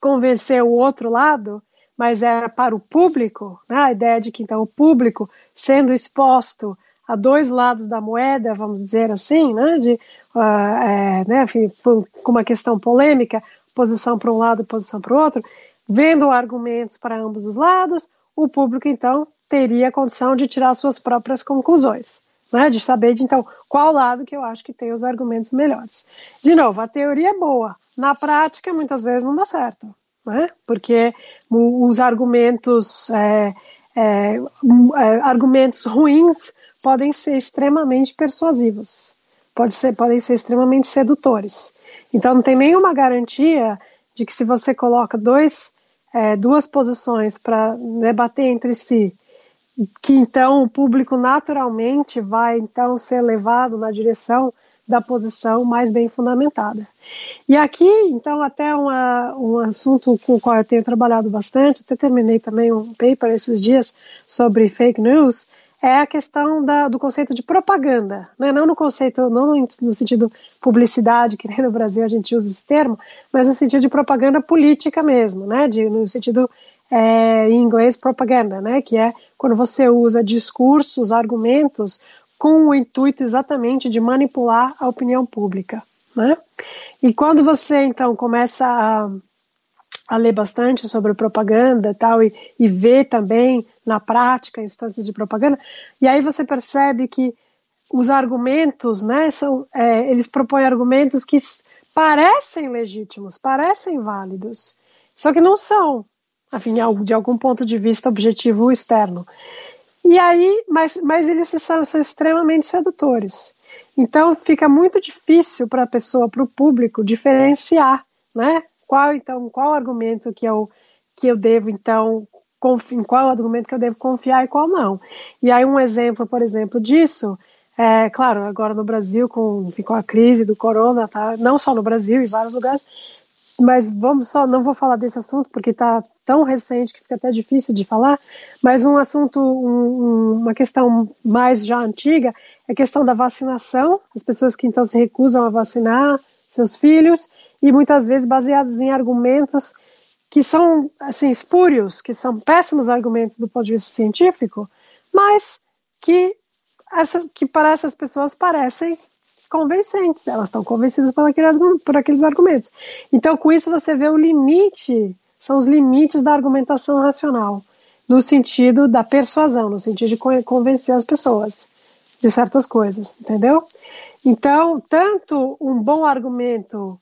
convencer o outro lado, mas era para o público, né? a ideia de que então o público sendo exposto a dois lados da moeda, vamos dizer assim, né? De, uh, é, né? Com uma questão polêmica, posição para um lado, posição para o outro, vendo argumentos para ambos os lados, o público então teria a condição de tirar suas próprias conclusões né, de saber de então qual lado que eu acho que tem os argumentos melhores. De novo, a teoria é boa, na prática muitas vezes não dá certo, né, porque os argumentos é, é, é, argumentos ruins podem ser extremamente persuasivos, pode ser, podem ser extremamente sedutores. Então não tem nenhuma garantia de que se você coloca dois, é, duas posições para debater entre si que então o público naturalmente vai então ser levado na direção da posição mais bem fundamentada. E aqui, então, até uma, um assunto com o qual eu tenho trabalhado bastante, até terminei também um paper esses dias sobre fake news, é a questão da, do conceito de propaganda, né? não no conceito, não no sentido publicidade, que nem no Brasil a gente usa esse termo, mas no sentido de propaganda política mesmo, né? de, no sentido é, em inglês propaganda, né, que é quando você usa discursos, argumentos com o intuito exatamente de manipular a opinião pública, né? E quando você então começa a, a ler bastante sobre propaganda tal e, e ver também na prática instâncias de propaganda, e aí você percebe que os argumentos, né, são, é, eles propõem argumentos que parecem legítimos, parecem válidos, só que não são, enfim, de algum ponto de vista objetivo externo. E aí, mas, mas eles são, são extremamente sedutores. Então fica muito difícil para a pessoa, para o público, diferenciar, né? Qual então, qual argumento que eu que eu devo então em qual argumento que eu devo confiar e qual não. E aí um exemplo, por exemplo, disso é, claro, agora no Brasil com, com a crise do corona, tá? Não só no Brasil, em vários lugares, mas vamos só, não vou falar desse assunto porque está tão recente que fica até difícil de falar, mas um assunto, um, uma questão mais já antiga é a questão da vacinação, as pessoas que então se recusam a vacinar seus filhos e muitas vezes baseados em argumentos que são assim espúrios, que são péssimos argumentos do ponto de vista científico, mas que essa, que para essas pessoas parecem convencentes, elas estão convencidas por aqueles, por aqueles argumentos. Então, com isso, você vê o limite, são os limites da argumentação racional, no sentido da persuasão, no sentido de convencer as pessoas de certas coisas, entendeu? Então, tanto um bom argumento,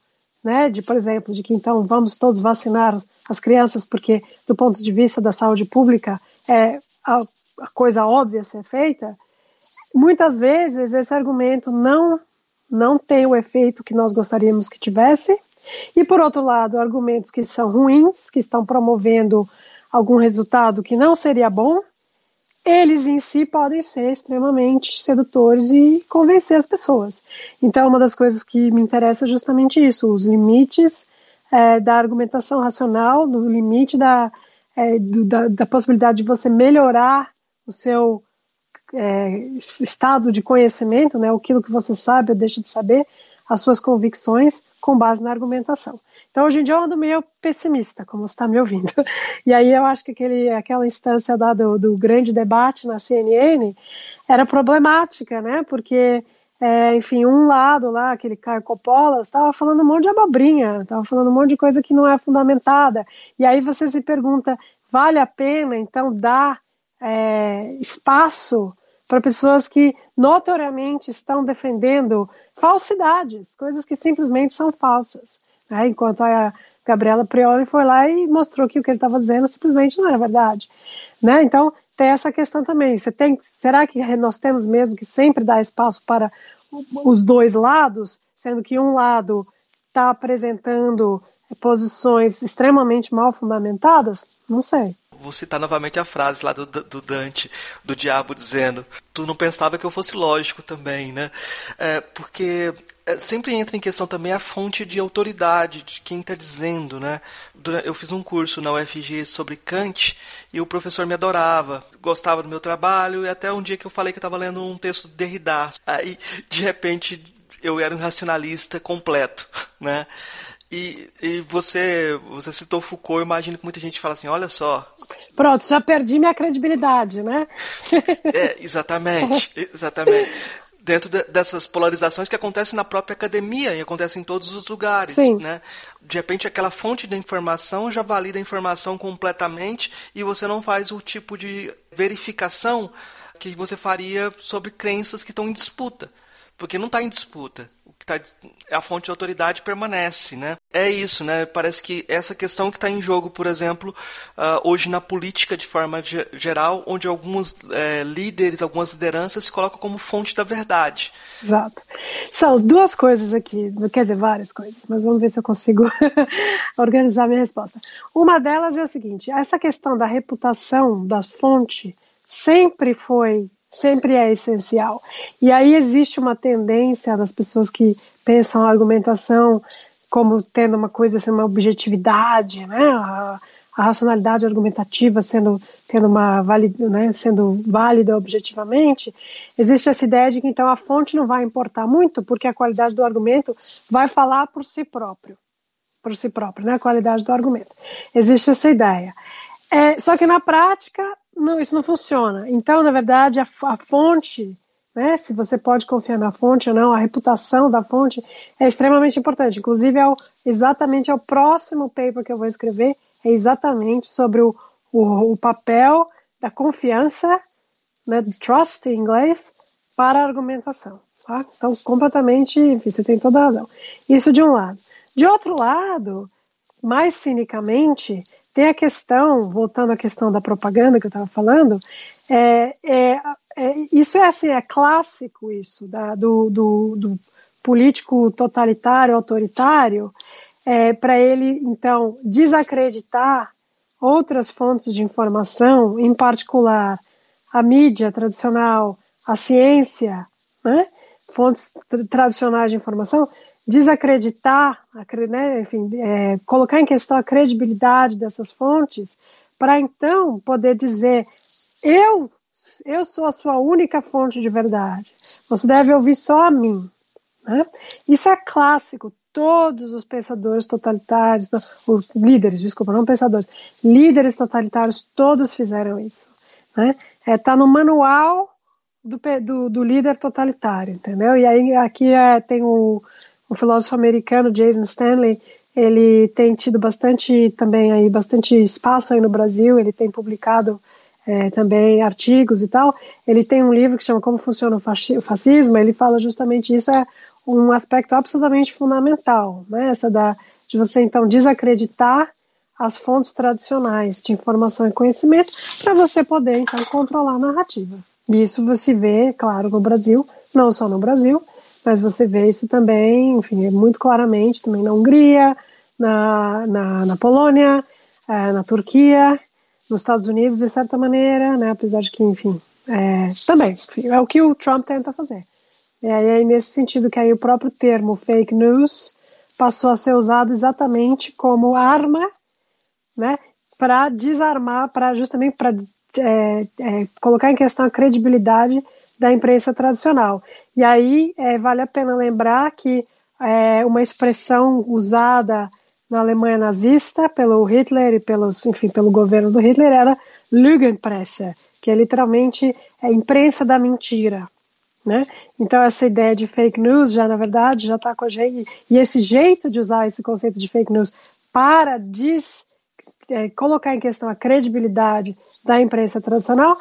né, de, por exemplo, de que então vamos todos vacinar as crianças porque, do ponto de vista da saúde pública, é a, a coisa óbvia ser feita, muitas vezes esse argumento não não tem o efeito que nós gostaríamos que tivesse. E, por outro lado, argumentos que são ruins, que estão promovendo algum resultado que não seria bom, eles em si podem ser extremamente sedutores e convencer as pessoas. Então, uma das coisas que me interessa é justamente isso: os limites é, da argumentação racional, no limite da, é, do, da, da possibilidade de você melhorar o seu é, estado de conhecimento, né, aquilo que você sabe ou deixa de saber, as suas convicções com base na argumentação. Então, hoje em dia, eu ando meio pessimista, como você está me ouvindo. (laughs) E aí, eu acho que aquele, aquela instância da, do, do, grande debate na CNN era problemática, né? Porque, é, enfim, um lado lá, aquele Caio Coppola, estava falando um monte de abobrinha, estava falando um monte de coisa que não é fundamentada. E aí você se pergunta, vale a pena, então, dar é, espaço para pessoas que notoriamente estão defendendo falsidades, coisas que simplesmente são falsas. Né? Enquanto a Gabriela Prioli foi lá e mostrou que o que ele estava dizendo simplesmente não era verdade. Né? Então, tem essa questão também. Você tem, será que nós temos mesmo que sempre dar espaço para os dois lados, sendo que um lado está apresentando posições extremamente mal fundamentadas? Não sei vou citar novamente a frase lá do, do Dante, do diabo, dizendo: Tu não pensava que eu fosse lógico também, né? É, porque sempre entra em questão também a fonte de autoridade de quem está dizendo, né? Eu fiz um curso na UFG sobre Kant e o professor me adorava, gostava do meu trabalho e até um dia que eu falei que eu estava lendo um texto de Derrida. Aí, de repente, eu era um racionalista completo, (laughs) né? E, e você, você citou Foucault, eu imagino que muita gente fala assim, olha só. Pronto, já perdi minha credibilidade, né? (laughs) É, exatamente, exatamente. Dentro de, dessas polarizações que acontecem na própria academia e acontecem em todos os lugares, Sim. né? De repente aquela fonte de informação já valida a informação completamente e você não faz o tipo de verificação que você faria sobre crenças que estão em disputa. Porque não está em disputa tá, a fonte de autoridade permanece, né? É isso, né? Parece que essa questão que está em jogo, por exemplo, uh, hoje na política de forma geral, onde alguns é, líderes, algumas lideranças se colocam como fonte da verdade. Exato. São duas coisas aqui, quer dizer, várias coisas, mas vamos ver se eu consigo (laughs) organizar minha resposta. Uma delas é a seguinte: essa questão da reputação da fonte sempre foi sempre é essencial. E aí existe uma tendência das pessoas que pensam a argumentação como tendo uma coisa, assim, uma objetividade, né? A, a racionalidade argumentativa sendo tendo uma válida, né, sendo válida objetivamente, existe essa ideia de que então a fonte não vai importar muito porque a qualidade do argumento vai falar por si próprio, por si próprio, né, a qualidade do argumento. Existe essa ideia. É, só que na prática não, isso não funciona. Então, na verdade, a, a fonte, né, se você pode confiar na fonte ou não, a reputação da fonte é extremamente importante. Inclusive, é o, exatamente é o próximo paper que eu vou escrever, é exatamente sobre o, o, o papel da confiança, né, trust em inglês, para a argumentação. Tá? Então, completamente, enfim, você tem toda a razão. Isso de um lado. De outro lado, mais cinicamente, tem a questão, voltando à questão da propaganda que eu estava falando, é, é, é, isso é assim, é clássico isso, da, do, do, do político totalitário, autoritário, é, para ele, então, desacreditar outras fontes de informação, em particular a mídia tradicional, a ciência, né, fontes tradicionais de informação, desacreditar, né, enfim, é, colocar em questão a credibilidade dessas fontes, para então poder dizer: eu, eu sou a sua única fonte de verdade. Você deve ouvir só a mim. Né? Isso é clássico. Todos os pensadores totalitários, os líderes, desculpa, não pensadores, líderes totalitários, todos fizeram isso. Né? É, tá no manual do, do, do, líder totalitário, entendeu? E aí aqui é, tem o o filósofo americano Jason Stanley, ele tem tido bastante também aí bastante espaço aí no Brasil, ele tem publicado é, também artigos e tal. Ele tem um livro que chama Como Funciona o Fascismo, ele fala justamente isso, é um aspecto absolutamente fundamental, né? Essa da, de você então desacreditar as fontes tradicionais de informação e conhecimento para você poder então controlar a narrativa. E isso você vê, claro, no Brasil, não só no Brasil, mas você vê isso também, enfim, muito claramente também na Hungria, na, na, na Polônia, é, na Turquia, nos Estados Unidos, de certa maneira, né, apesar de que, enfim, é, também, enfim, é o que o Trump tenta fazer. É, e aí, nesse sentido, que aí o próprio termo fake news passou a ser usado exatamente como arma, né, para desarmar, para justamente para é, é, colocar em questão a credibilidade da imprensa tradicional. E aí é, vale a pena lembrar que é, uma expressão usada na Alemanha nazista pelo Hitler e pelos, enfim, pelo governo do Hitler era Lügenpresse, que é literalmente a imprensa da mentira. Né? Então essa ideia de fake news já na verdade já está com a gente e esse jeito de usar esse conceito de fake news para des, é, colocar em questão a credibilidade da imprensa tradicional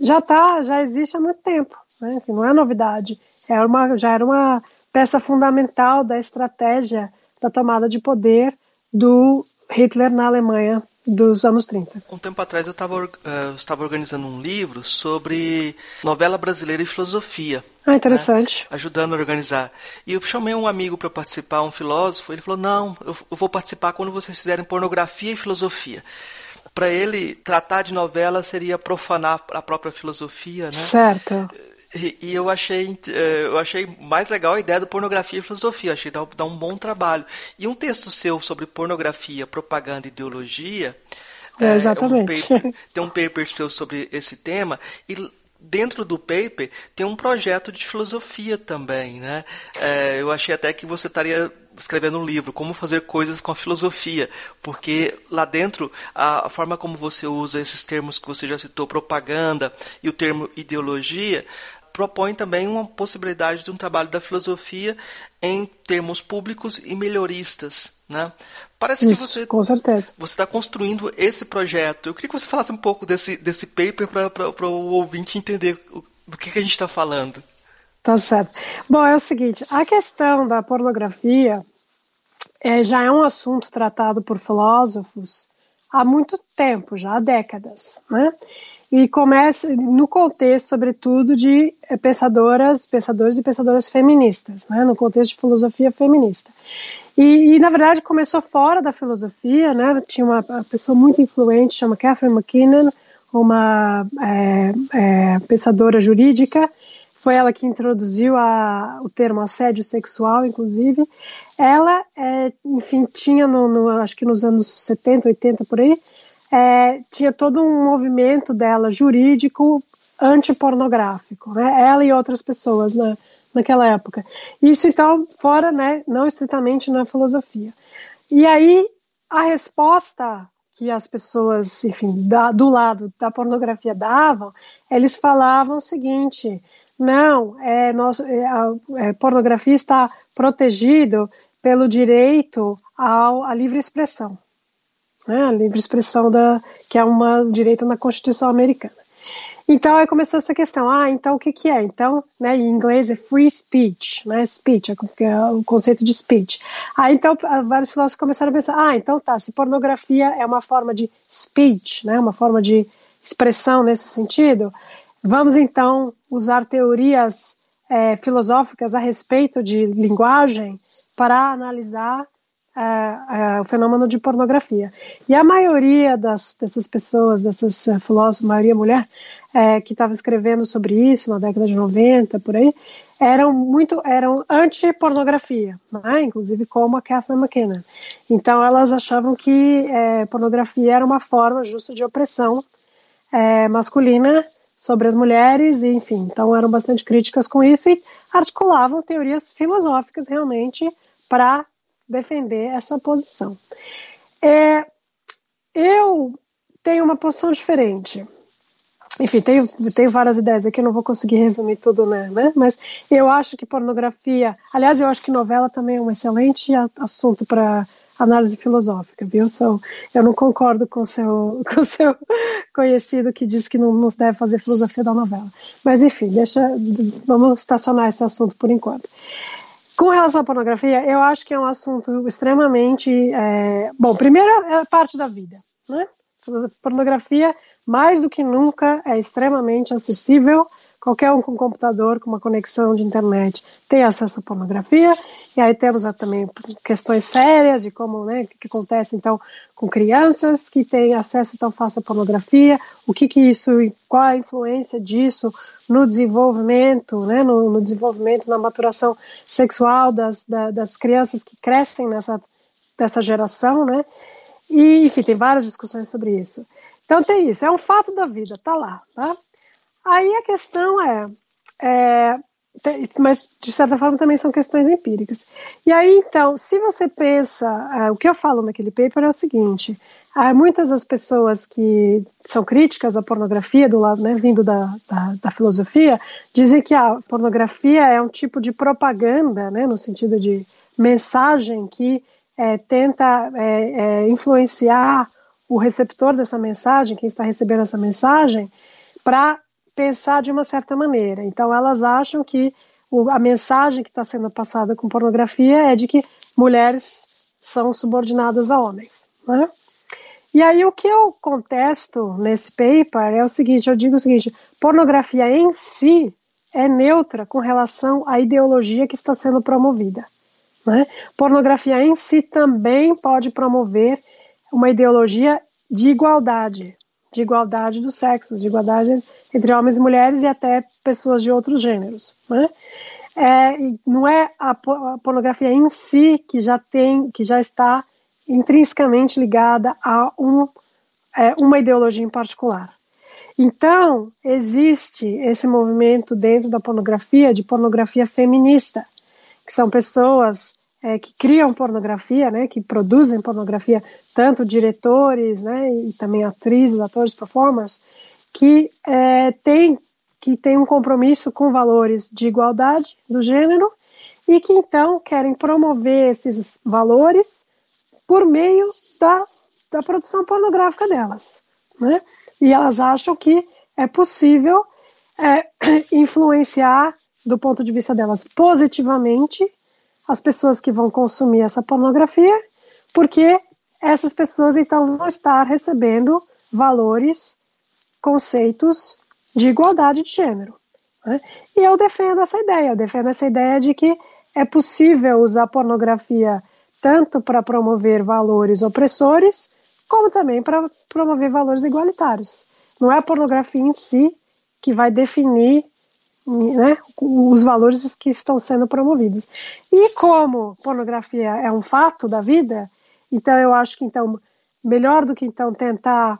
já tá, já existe há muito tempo, né? não é novidade, é uma, já era uma peça fundamental da estratégia da tomada de poder do Hitler na Alemanha dos anos 30. Um tempo atrás eu estava uh, estava organizando um livro sobre novela brasileira e filosofia. Ah, interessante. Né, ajudando a organizar. E eu chamei um amigo para participar, um filósofo. Ele falou: Não, eu, eu vou participar quando vocês fizerem pornografia e filosofia para ele tratar de novela seria profanar a própria filosofia, né? Certo. E, e, eu achei eh, eu achei mais legal a ideia do pornografia e filosofia. Achei que dá, dá um bom trabalho. E um texto seu sobre pornografia, propaganda e ideologia. É, exatamente. É, um paper, tem um paper seu sobre esse tema e dentro do paper tem um projeto de filosofia também, né? É, eu achei até que você estaria escrevendo um livro, como fazer coisas com a filosofia, porque lá dentro a forma como você usa esses termos que você já citou, propaganda e o termo ideologia, propõe também uma possibilidade de um trabalho da filosofia em termos públicos e melhoristas, né? Parece Isso, que você com certeza. você está construindo esse projeto. Eu queria que você falasse um pouco desse desse paper para o ouvinte entender do que, que a gente está falando. Tá certo. Bom, é o seguinte, a questão da pornografia é, já é um assunto tratado por filósofos há muito tempo, já há décadas, né? E começa no contexto, sobretudo, de eh, pensadoras, pensadores e pensadoras feministas, né, no contexto de filosofia feminista. E, e, na verdade começou fora da filosofia, né, tinha uma pessoa muito influente, chama Catherine McKinnon, uma é, é, pensadora jurídica, foi ela que introduziu a, o termo assédio sexual, inclusive. Ela, é, enfim, tinha, no, no, acho que nos anos 70, 80 por aí, é, tinha todo um movimento dela jurídico antipornográfico, né? Ela e outras pessoas na, naquela época. Isso então fora, né? Não estritamente na filosofia. E aí a resposta que as pessoas, enfim, da, do lado da pornografia davam, eles falavam o seguinte: não, é, nós, é, a é, pornografia está protegido pelo direito ao, à livre expressão né, a livre expressão da, que é um direito na Constituição americana. Então aí começou essa questão, ah, então o que que é? Então, né, em inglês é free speech, né, speech, é, é o conceito de speech. Aí então vários filósofos começaram a pensar, ah, então tá, se pornografia é uma forma de speech, né, uma forma de expressão nesse sentido, vamos então usar teorias é, filosóficas a respeito de linguagem para analisar o fenômeno de pornografia. E a maioria das, dessas pessoas, dessas uh, filósofos, maioria mulher, é, que estava escrevendo sobre isso na década de 90, por aí, eram muito eram anti-pornografia, né? inclusive como a Catherine McKenna. Então elas achavam que é, pornografia era uma forma justa de opressão masculina sobre as mulheres, e, enfim, então eram bastante críticas com isso e articulavam teorias filosóficas realmente para defender essa posição. É, eu tenho uma posição diferente. Enfim, tenho, tenho várias ideias aqui, não vou conseguir resumir tudo, né, né? Mas eu acho que pornografia. Aliás, eu acho que novela também é um excelente assunto para análise filosófica, viu? So, eu não concordo com seu, (laughs) o seu conhecido que diz que não, não deve fazer filosofia da novela. Mas, enfim, deixa, vamos estacionar esse assunto por enquanto. Com relação à pornografia, eu acho que é um assunto extremamente. É... Bom, primeiro é parte da vida, né? Pornografia, mais do que nunca, é extremamente acessível Qualquer um com computador, com uma conexão de internet, tem acesso à pornografia. E aí temos também questões sérias de como, né, o que, acontece então com crianças que têm acesso tão fácil à pornografia, o que que isso, qual a influência disso no desenvolvimento, né, no, no desenvolvimento, na maturação sexual das, da, das crianças que crescem nessa dessa geração, né? E, enfim, tem várias discussões sobre isso. Então tem isso, é um fato da vida, tá lá, tá? Aí a questão é, é mas de certa forma também são questões empíricas. E aí, então, se você pensa, uh, o que eu falo naquele paper é o seguinte: muitas das pessoas que são críticas à pornografia, do lado, né, vindo da, da, da, filosofia, dizem que a pornografia é um tipo de propaganda, né, no sentido de mensagem que é, tenta é, é, influenciar o receptor dessa mensagem, quem está recebendo essa mensagem, para pensar de uma certa maneira. Então, elas acham que o, a mensagem que está sendo passada com pornografia é de que mulheres são subordinadas a homens. Né? E aí, o que eu contesto nesse paper é o seguinte: eu digo o seguinte, pornografia em si é neutra com relação à ideologia que está sendo promovida. Né? Pornografia em si também pode promover uma ideologia de igualdade, de igualdade dos sexos, de igualdade entre homens e mulheres e até pessoas de outros gêneros. Né? É, não é a, pornografia em si que já tem, que já está intrinsecamente ligada a um, é, uma ideologia em particular. Então, existe esse movimento dentro da pornografia, de pornografia feminista, que são pessoas é, que criam pornografia, né, que produzem pornografia, tanto diretores, né, e também atrizes, atores, performers, que é, tem que tem um compromisso com valores de igualdade do gênero e que então querem promover esses valores por meio da, da produção pornográfica delas, né? E elas acham que é possível é, (clears throat) influenciar do ponto de vista delas positivamente as pessoas que vão consumir essa pornografia, porque essas pessoas então vão estar recebendo valores, conceitos de igualdade de gênero. Né? E eu defendo essa ideia, eu defendo essa ideia de que é possível usar pornografia tanto para promover valores opressores, como também para promover valores igualitários. Não é a pornografia em si que vai definir né, os valores que estão sendo promovidos. E como pornografia é um fato da vida, então eu acho que então melhor do que então tentar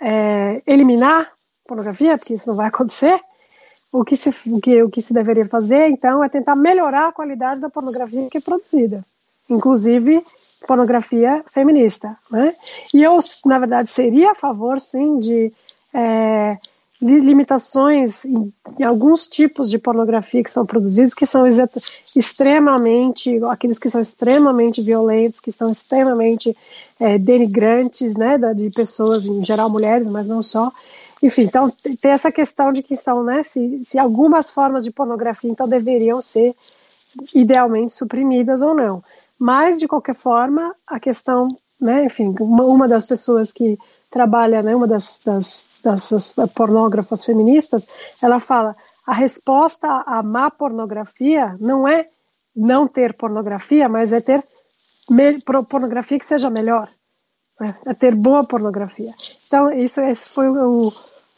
é, eliminar pornografia, porque isso não vai acontecer, o que, se, o, que, o que se deveria fazer então é tentar melhorar a qualidade da pornografia que é produzida, inclusive pornografia feminista, né? E eu, na verdade, seria a favor, sim, de é, limitações em, alguns tipos de pornografia que são produzidos que são extremamente, aqueles que são extremamente violentos, que são extremamente é, denigrantes, né, de pessoas, em geral mulheres, mas não só. Enfim, então tem essa questão de que são, né, se, se algumas formas de pornografia então deveriam ser idealmente suprimidas ou não. Mas, de qualquer forma, a questão, né, enfim, uma, uma das pessoas que trabalha, né, uma das, das, dessas pornógrafas feministas, ela fala: a resposta à má pornografia não é não ter pornografia, mas é ter pornografia que seja melhor, né? é ter boa pornografia. Então, isso esse foi o,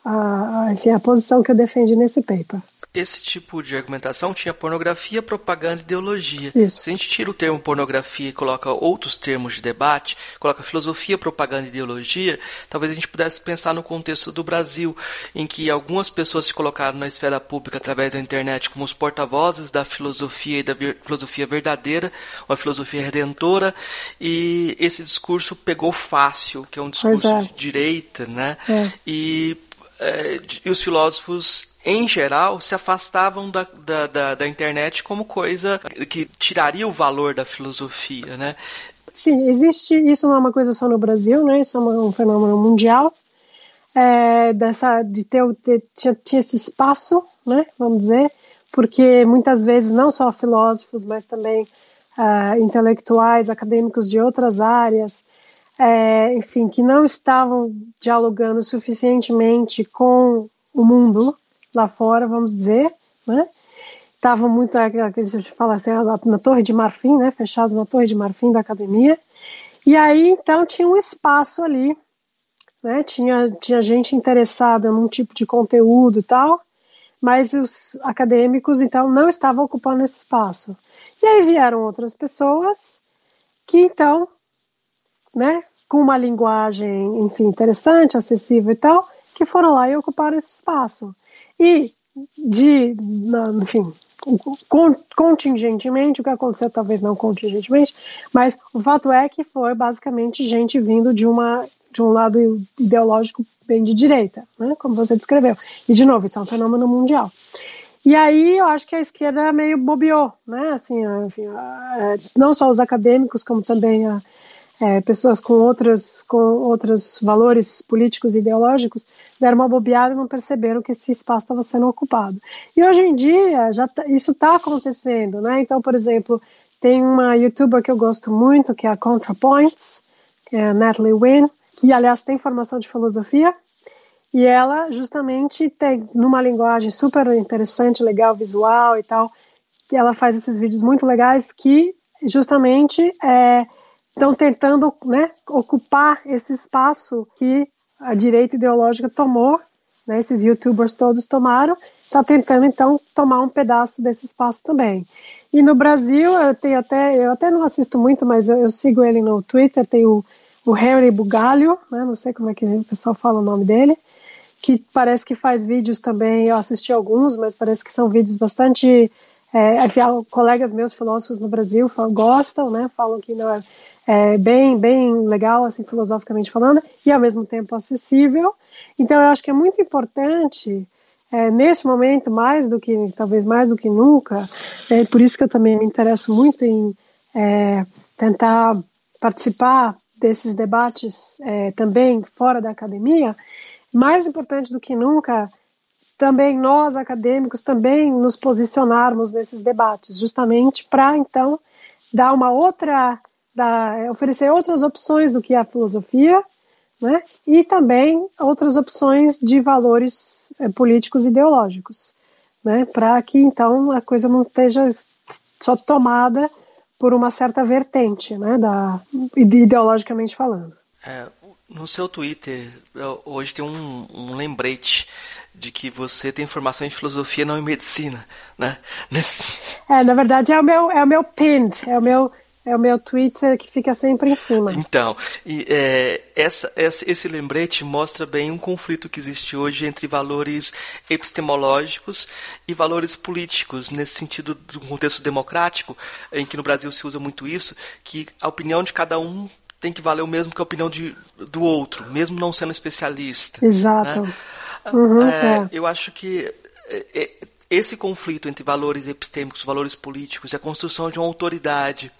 a, enfim, a posição que eu defendi nesse paper esse tipo de argumentação tinha pornografia, propaganda e ideologia. Isso. Se a gente tira o termo pornografia e coloca outros termos de debate, coloca filosofia, propaganda e ideologia, talvez a gente pudesse pensar no contexto do Brasil, em que algumas pessoas se colocaram na esfera pública através da internet como os porta-vozes da filosofia e da filosofia verdadeira, uma filosofia redentora, e esse discurso pegou fácil, que é um discurso é. de direita, né? É. E, é, e os filósofos em geral, se afastavam da, da, da, da internet como coisa que tiraria o valor da filosofia, né? Sim, existe, isso não é uma coisa só no Brasil, né? Isso é um fenômeno mundial. É, dessa, de ter, tinha, esse espaço, né, vamos dizer, porque muitas vezes não só filósofos, mas também uh, intelectuais, acadêmicos de outras áreas, é, enfim, que não estavam dialogando suficientemente com o mundo, lá fora, vamos dizer, né? Estavam muito, aqueles fala assim, na Torre de Marfim, né? Fechados na Torre de Marfim da academia. E aí, então, tinha um espaço ali, né? Tinha, tinha gente interessada num tipo de conteúdo e tal, mas os acadêmicos, então, não estavam ocupando esse espaço. E aí vieram outras pessoas que, então, né? Com uma linguagem, enfim, interessante, acessível e tal, que foram lá e ocuparam esse espaço. E, de, enfim, contingentemente, o que aconteceu, talvez não contingentemente, mas o fato é que foi basicamente gente vindo de, uma, de um lado ideológico bem de direita, né, como você descreveu. E, de novo, isso é um fenômeno mundial. E aí eu acho que a esquerda meio bobeou, né? Assim, enfim, não só os acadêmicos, como também a, é, pessoas com outros, com outros valores políticos e ideológicos deram uma bobeada e não perceberam que esse espaço estava sendo ocupado. E hoje em dia já tá, isso está acontecendo, né? Então, por exemplo, tem uma youtuber que eu gosto muito, que é a ContraPoints, que é a Natalie Wynn, que aliás tem formação de filosofia, e ela justamente tem numa linguagem super interessante, legal, visual e tal, ela faz esses vídeos muito legais que justamente é, estão tentando né, ocupar esse espaço que a direita ideológica tomou, né, esses youtubers todos tomaram, está tentando então tomar um pedaço desse espaço também. E no Brasil, eu tenho até, eu até não assisto muito, mas eu, eu sigo ele no Twitter, tem o, o Henry Bugalho, né, não sei como é que o pessoal fala o nome dele, que parece que faz vídeos também, eu assisti alguns, mas parece que são vídeos bastante é, colegas meus filósofos no Brasil falam, gostam, né? Falam que não é, é, bem, bem legal, assim, filosoficamente falando, e ao mesmo tempo acessível. Então, eu acho que é muito importante, é, nesse momento, mais do que, talvez mais do que nunca, é por isso que eu também me interesso muito em é, tentar participar desses debates é, também fora da academia, mais importante do que nunca também nós acadêmicos também nos posicionarmos nesses debates, justamente para então dar uma outra, dar, oferecer outras opções do que a filosofia, né? E também outras opções de valores é, políticos e ideológicos, né? Para que então a coisa não esteja só tomada por uma certa vertente, né? Da ideologicamente falando. É, no seu Twitter hoje tem um, um lembrete de que você tem formação em filosofia, não em medicina, né? Nesse... É, na verdade é o meu, é o meu pinned, é o meu, é o meu Twitter que fica sempre em cima. Então, e, é, essa, esse lembrete mostra bem um conflito que existe hoje entre valores epistemológicos e valores políticos, nesse sentido do contexto democrático, em que no Brasil se usa muito isso, que a opinião de cada um tem que valer o mesmo que a opinião de, do outro, mesmo não sendo especialista. Exato. Né? Uhum, é, é. Eu acho que é, é, esse conflito entre valores epistêmicos, valores políticos e a construção de uma autoridade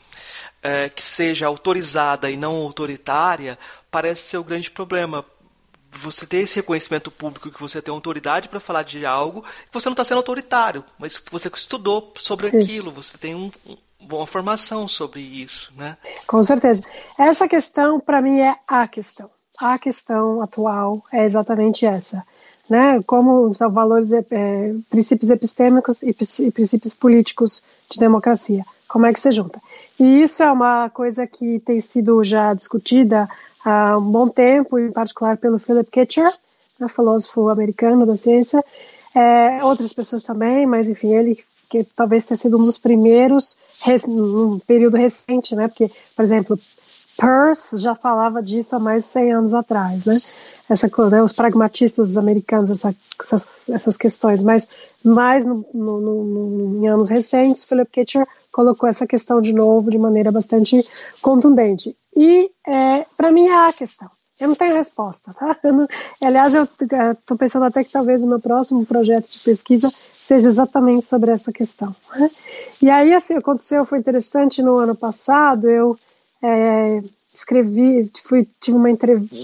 é, que seja autorizada e não autoritária parece ser o grande problema. Você ter esse reconhecimento público que você tem autoridade para falar de algo, você não está sendo autoritário, mas você estudou sobre isso. aquilo, você tem um, uma formação sobre isso, né? Com certeza. Essa questão, para mim, é a questão. A questão atual é exatamente essa né, como são valores, é, princípios epistêmicos e, e, princípios políticos de democracia. Como é que se junta? E isso é uma coisa que tem sido já discutida há um bom tempo, em particular pelo Philip Kitcher, né, filósofo americano da ciência, é, outras pessoas também, mas enfim, ele que talvez tenha sido um dos primeiros num período recente, né? Porque, por exemplo, Peirce já falava disso há mais de 100 anos atrás, né? Essa, né, os pragmatistas americanos, essa, essas, essas questões, mas mais no, no, no, em anos recentes, Philip Kitcher colocou essa questão de novo de maneira bastante contundente. E, é, para mim, é a questão. Eu não tenho resposta, tá? (laughs) Eu não, aliás, eu estou pensando até que talvez o meu próximo projeto de pesquisa seja exatamente sobre essa questão. (laughs) E aí, assim, aconteceu, foi interessante, no ano passado, eu é, escrevi, fui, tive uma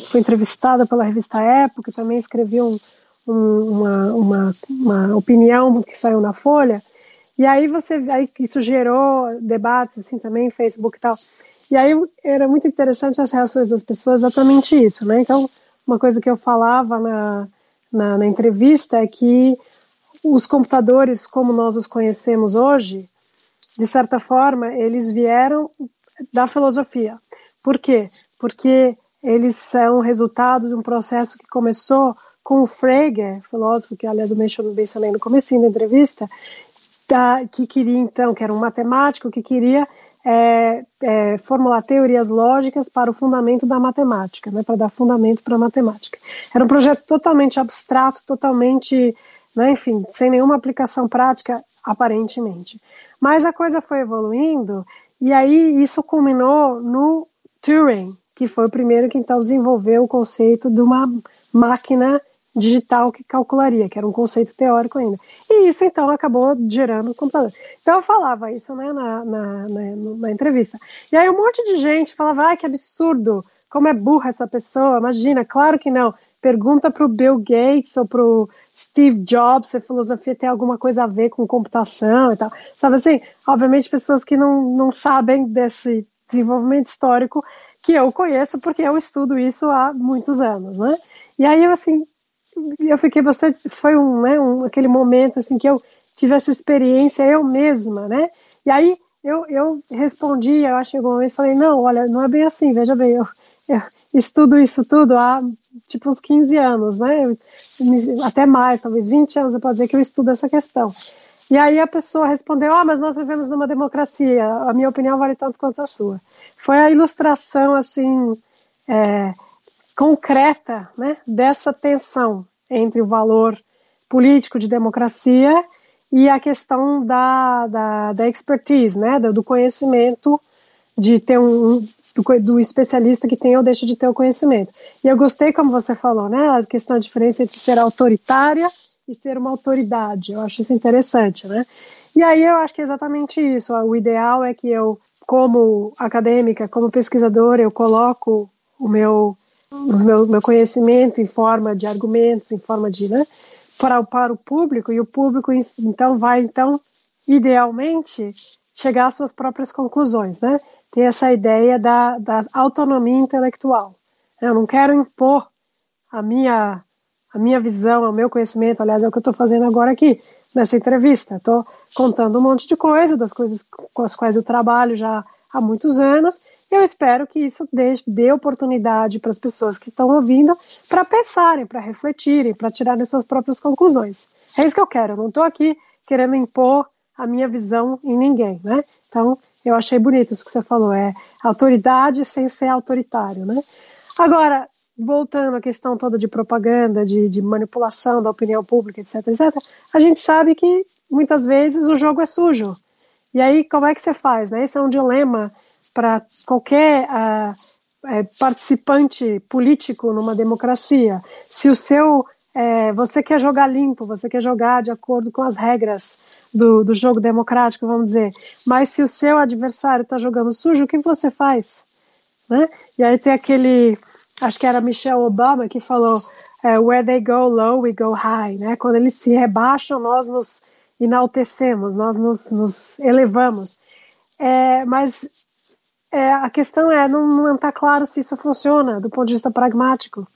fui entrevistada pela revista Época, também escrevi um, um, uma, uma, uma opinião que saiu na Folha, e aí você, aí isso gerou debates assim também, Facebook e tal. E aí era muito interessante as reações das pessoas, exatamente isso, né? Então, uma coisa que eu falava na, na, na entrevista é que os computadores, como nós os conhecemos hoje, de certa forma, eles vieram da filosofia. Por quê? Porque eles são resultado de um processo que começou com o Frege, filósofo que, aliás, eu mencionei no começo da entrevista, que queria, então, que era um matemático que queria é, é, formular teorias lógicas para o fundamento da matemática, né, para dar fundamento para a matemática. Era um projeto totalmente abstrato, totalmente, né, enfim, sem nenhuma aplicação prática, aparentemente. Mas a coisa foi evoluindo e aí isso culminou no Turing, que foi o primeiro que então desenvolveu o conceito de uma máquina digital que calcularia, que era um conceito teórico ainda. E isso então acabou gerando o computador. Então eu falava isso né, na, na, na, na, entrevista. E aí um monte de gente falava, ai que absurdo, como é burra essa pessoa, imagina, claro que não. Pergunta para o Bill Gates ou para o Steve Jobs se a filosofia tem alguma coisa a ver com computação e tal. Sabe assim, obviamente pessoas que não, não sabem desse desenvolvimento histórico que eu conheço porque eu estudo isso há muitos anos, né? E aí eu assim, eu fiquei bastante, foi um, né, um, aquele momento assim que eu tive essa experiência eu mesma, né? E aí eu, eu respondi, eu acho que um momento falei, não, olha, não é bem assim, veja bem, eu, estudo isso tudo há tipo uns 15 anos, né? Até mais, talvez 20 anos, eu posso dizer que eu estudo essa questão. E aí a pessoa respondeu: Ah, mas nós vivemos numa democracia, a minha opinião vale tanto quanto a sua. Foi a ilustração, assim, é, concreta, né, dessa tensão entre o valor político de democracia e a questão da, da, da expertise, né, do conhecimento, de ter um, do, do, especialista que tem ou deixa de ter o conhecimento. E eu gostei, como você falou, né, a questão da diferença entre ser autoritária e ser uma autoridade. Eu acho isso interessante, né? E aí eu acho que é exatamente isso. O ideal é que eu, como acadêmica, como pesquisadora, eu coloco o meu, o meu, meu conhecimento em forma de argumentos, em forma de, né, para, para o público, e o público então vai, então, idealmente, chegar às suas próprias conclusões, né? Tem essa ideia da, da autonomia intelectual. Eu não quero impor a minha a minha visão, o meu conhecimento, aliás, é o que eu estou fazendo agora aqui, nessa entrevista. Estou contando um monte de coisa, das coisas com as quais eu trabalho já há muitos anos, e eu espero que isso dê, dê oportunidade para as pessoas que estão ouvindo para pensarem, para refletirem, para tirarem suas próprias conclusões. É isso que eu quero, eu não estou aqui querendo impor a minha visão em ninguém, né? Então, eu achei bonito isso que você falou, é autoridade sem ser autoritário, né? Agora, voltando à questão toda de propaganda, de, de, manipulação da opinião pública, etc, etc, a gente sabe que muitas vezes o jogo é sujo. E aí, como é que você faz? Né? Esse é um dilema para qualquer uh, participante político numa democracia. Se o seu é, você quer jogar limpo, você quer jogar de acordo com as regras do, do jogo democrático, vamos dizer, mas se o seu adversário está jogando sujo, o que você faz? Né? E aí tem aquele acho que era Michelle Obama que falou é, where they go low, we go high, né? Quando eles se rebaixam, nós nos enaltecemos, nós nos, nos elevamos. É, mas é, a questão é, não está claro se isso funciona do ponto de vista pragmático.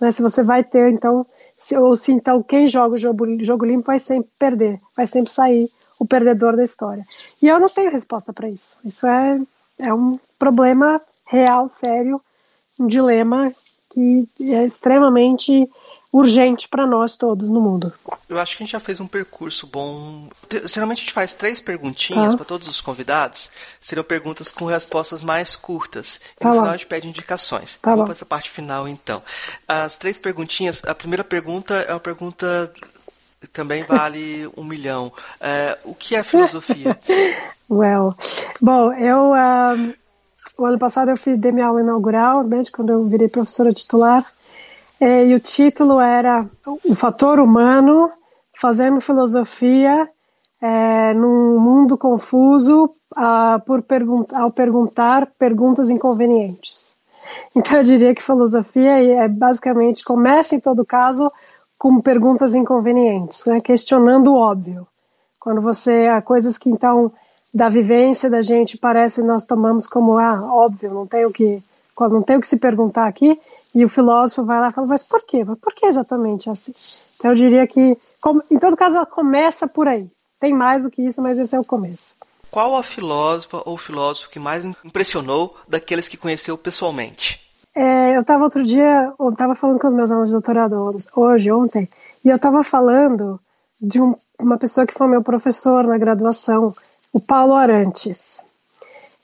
Né? Se você vai ter, então, se, ou se então quem joga o jogo, jogo limpo vai sempre perder, vai sempre sair o perdedor da história. E eu não tenho resposta para isso. Isso é, é um problema real, sério, um dilema que é extremamente urgente para nós todos no mundo. Eu acho que a gente já fez um percurso bom. Geralmente a gente faz três perguntinhas tá. para todos os convidados. Seriam perguntas com respostas mais curtas. E tá no final a gente pede indicações. Tá Vamos para essa parte final então. As três perguntinhas. A primeira pergunta é uma pergunta que também vale (laughs) um milhão. É, o que é filosofia? (laughs) well, bom, eu um, o ano passado eu fiz, dei minha aula inaugural, né, quando eu virei professora titular, é, e o título era O Fator Humano Fazendo Filosofia é, num Mundo Confuso a, por pergun ao perguntar perguntas inconvenientes. (laughs) Então eu diria que filosofia é basicamente, começa em todo caso com perguntas inconvenientes, né, questionando o óbvio. Quando você, há coisas que então da vivência da gente parece nós tomamos como ah óbvio não tem o que não tem o que se perguntar aqui. E o filósofo vai lá e fala mas por quê? Mas por que exatamente assim? Então eu diria que em todo caso ela começa por aí. Tem mais do que isso mas esse é o começo. Qual a filósofa ou filósofo que mais impressionou daqueles que conheceu pessoalmente? É, eu estava outro dia eu estava falando com os meus alunos de doutorado hoje ontem e eu estava falando de um, uma pessoa que foi meu professor na graduação o Paulo Arantes.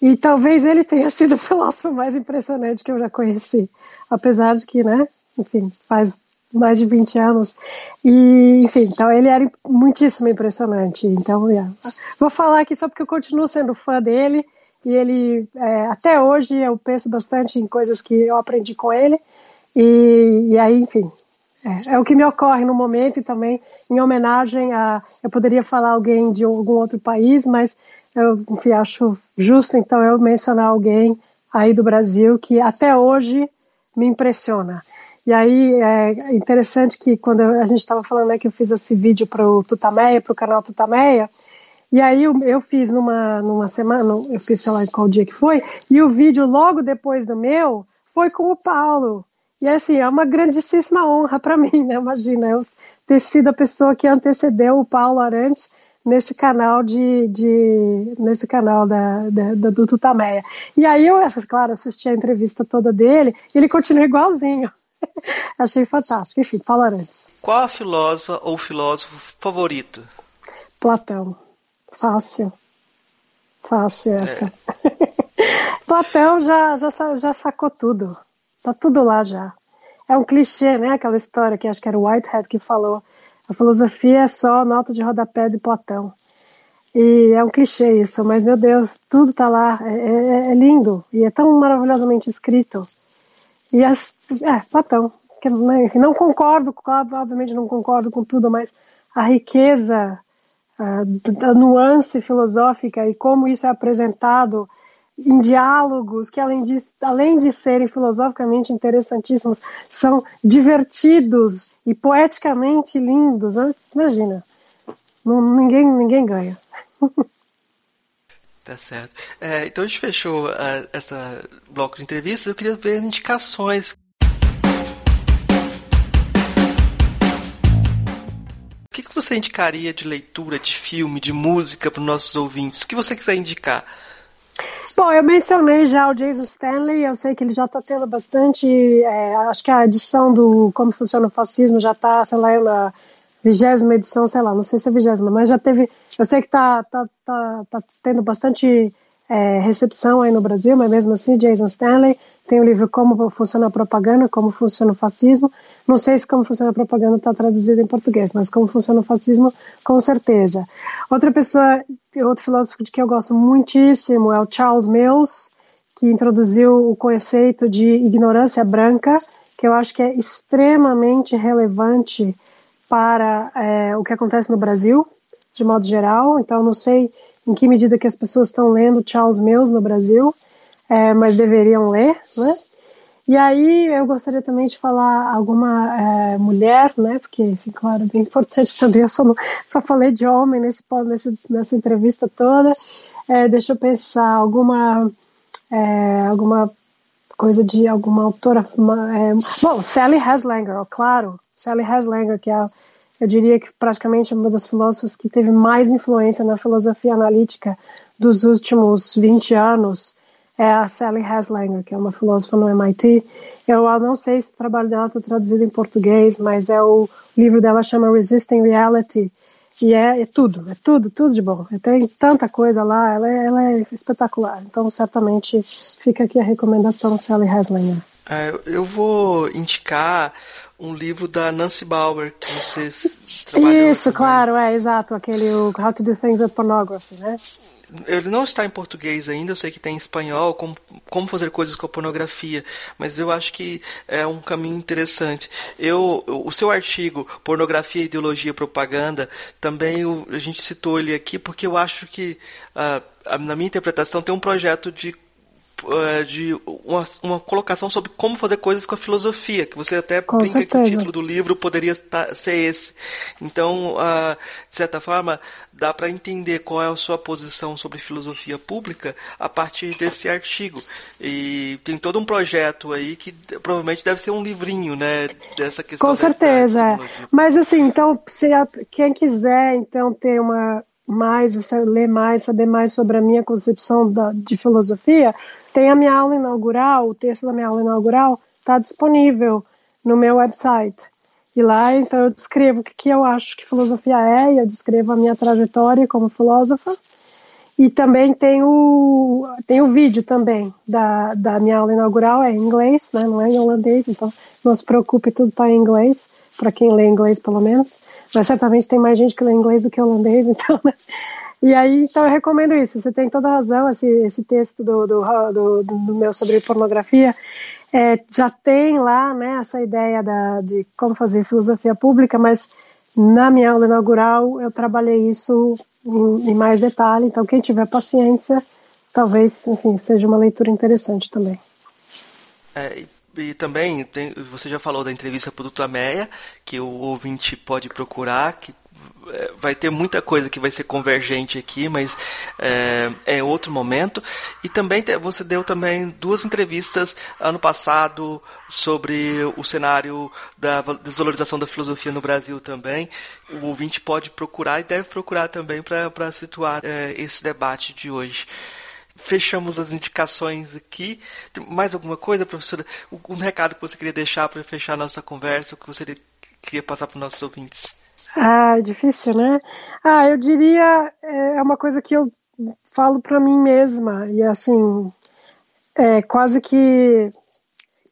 E talvez ele tenha (laughs) sido o filósofo mais impressionante que eu já conheci, apesar de que, né, enfim, faz mais de 20 anos. E, enfim, então ele era muitíssimo impressionante. Então, yeah. vou falar aqui só porque eu continuo sendo fã dele e ele, é, até hoje, eu penso bastante em coisas que eu aprendi com ele. E, e aí, enfim, é, é, o que me ocorre no momento e também em homenagem a. Eu poderia falar alguém de algum outro país, mas eu enfim, acho justo então eu mencionar alguém aí do Brasil que até hoje me impressiona. E aí é interessante que quando a gente estava falando né, que eu fiz esse vídeo para o Tutameia, para o canal Tutameia, e aí eu, eu, fiz numa, numa semana, eu fiz sei lá qual dia que foi, e o vídeo logo depois do meu foi com o Paulo, e assim, é uma grandíssima honra para (laughs) mim, né? Imagina, eu ter sido a pessoa que antecedeu o Paulo Arantes nesse canal de, de nesse canal da, da, do Tutameia. E aí eu, claro, assisti a entrevista toda dele e ele continua igualzinho. (laughs) Achei fantástico. Enfim, antes. Qual a filósofa ou filósofo favorito? Platão. Fácil. Fácil essa. É. (laughs) Platão já, já, já sacou tudo. Tá tudo lá já. É um clichê, né? Aquela história que acho que era o Whitehead que falou. A filosofia é só nota de rodapé de Platão. E é um clichê isso, mas meu Deus, tudo tá lá. É, é, é lindo e é tão maravilhosamente escrito. E as, é, Platão. Que, né, enfim, não concordo, obviamente não concordo com tudo, mas a riqueza a, da nuance filosófica e como isso é apresentado em diálogos que, além de, além de serem filosoficamente interessantíssimos, são divertidos e poeticamente lindos. Né? Imagina, não, ninguém, ninguém ganha. Tá certo. É, então a gente fechou uh, essa bloco de entrevistas. Eu queria ver indicações. O que, que você indicaria de leitura, de filme, de música para os nossos ouvintes? O que você quiser indicar? Bom, eu mencionei já o Jason Stanley, eu sei que ele já está tendo bastante, é, acho que a edição do Como Funciona o Fascismo já está, sei lá, na vigésima edição, sei lá, não sei se é vigésima, mas já teve, eu sei que está tá, tá, tá tendo bastante é, recepção aí no Brasil, mas mesmo assim, Jason Stanley tem o livro Como Funciona a Propaganda, Como Funciona o Fascismo. Não sei se Como Funciona a Propaganda está traduzido em português, mas Como Funciona o Fascismo, com certeza. Outra pessoa, outro filósofo de que eu gosto muitíssimo é o Charles Mills, que introduziu o conceito de ignorância branca, que eu acho que é extremamente relevante para é, o que acontece no Brasil, de modo geral. Então, não sei em que medida que as pessoas estão lendo Charles Mills no Brasil, é, mas deveriam ler, né? E aí eu gostaria também de falar alguma é, mulher, né? Porque, claro, é bem importante também. Eu só, não, só falei de homem nesse, nesse, nessa entrevista toda. É, deixa eu pensar alguma é, alguma coisa de alguma autora. É, bom, Sally Haslanger, claro, Sally Haslanger, que é eu diria que praticamente é uma das filósofas que teve mais influência na filosofia analítica dos últimos 20 anos é a Sally Haslanger, que é uma filósofa no MIT. Eu não sei se o trabalho dela está traduzido em português, mas é o livro dela chama Resisting Reality, e é, é, tudo, é tudo, tudo de bom. Tem tanta coisa lá, ela é, ela é espetacular. Então, certamente, fica aqui a recomendação Sally Haslanger. É, eu vou indicar um livro da Nancy Bauer, que vocês (laughs) trabalham Isso, claro, é, exato, aquele How to Do Things with Pornography, né? Ele não está em português ainda, eu sei que tem em espanhol, como, como fazer coisas com a pornografia, mas eu acho que é um caminho interessante. Eu, o seu artigo, Pornografia, Ideologia e Propaganda, também o, a gente citou ele aqui porque eu acho que, uh, na minha interpretação, tem um projeto de de uma, uma, colocação sobre como fazer coisas com a filosofia, que você até com brinca certeza. que o título do livro poderia estar, ser esse. Então, uh, de certa forma, dá para entender qual é a sua posição sobre filosofia pública a partir desse artigo. E tem todo um projeto aí que provavelmente deve ser um livrinho, né, dessa questão. Com certeza. É. Mas assim, então, se a, quem quiser então ter uma mais, ler mais, saber mais sobre a minha concepção da, de filosofia, tem a minha aula inaugural, o texto da minha aula inaugural está disponível no meu website. E lá, então, eu descrevo o que, que eu acho que filosofia é, e eu descrevo a minha trajetória como filósofa. E também tem o, tem o vídeo também da, da minha aula inaugural, é em inglês, né, não é em holandês, então não se preocupe, tudo está em inglês, para quem lê inglês pelo menos. Mas certamente tem mais gente que lê inglês do que holandês, (laughs) então, né? E aí, então eu recomendo isso. Você tem toda razão, esse, esse texto do, do, do, do meu sobre pornografia é, já tem lá né, essa ideia da, de como fazer filosofia pública, mas na minha aula inaugural eu trabalhei isso em, em mais detalhe. Então, quem tiver paciência, talvez, enfim, seja uma leitura interessante também. É, e também, tem, você já falou da entrevista para o Meia, que o ouvinte pode procurar, que é, vai ter muita coisa que vai ser convergente aqui, mas é, é outro momento. E também você deu também duas entrevistas ano passado sobre o cenário da desvalorização da filosofia no Brasil também. O ouvinte pode procurar e deve procurar também para situar é, esse debate de hoje fechamos as indicações aqui. Tem mais alguma coisa, professora? Um recado que você queria deixar para fechar a nossa conversa, o que você queria passar para os nossos ouvintes? Ah, é difícil, né? Ah, eu diria é, é uma coisa que eu falo para mim mesma e assim é quase que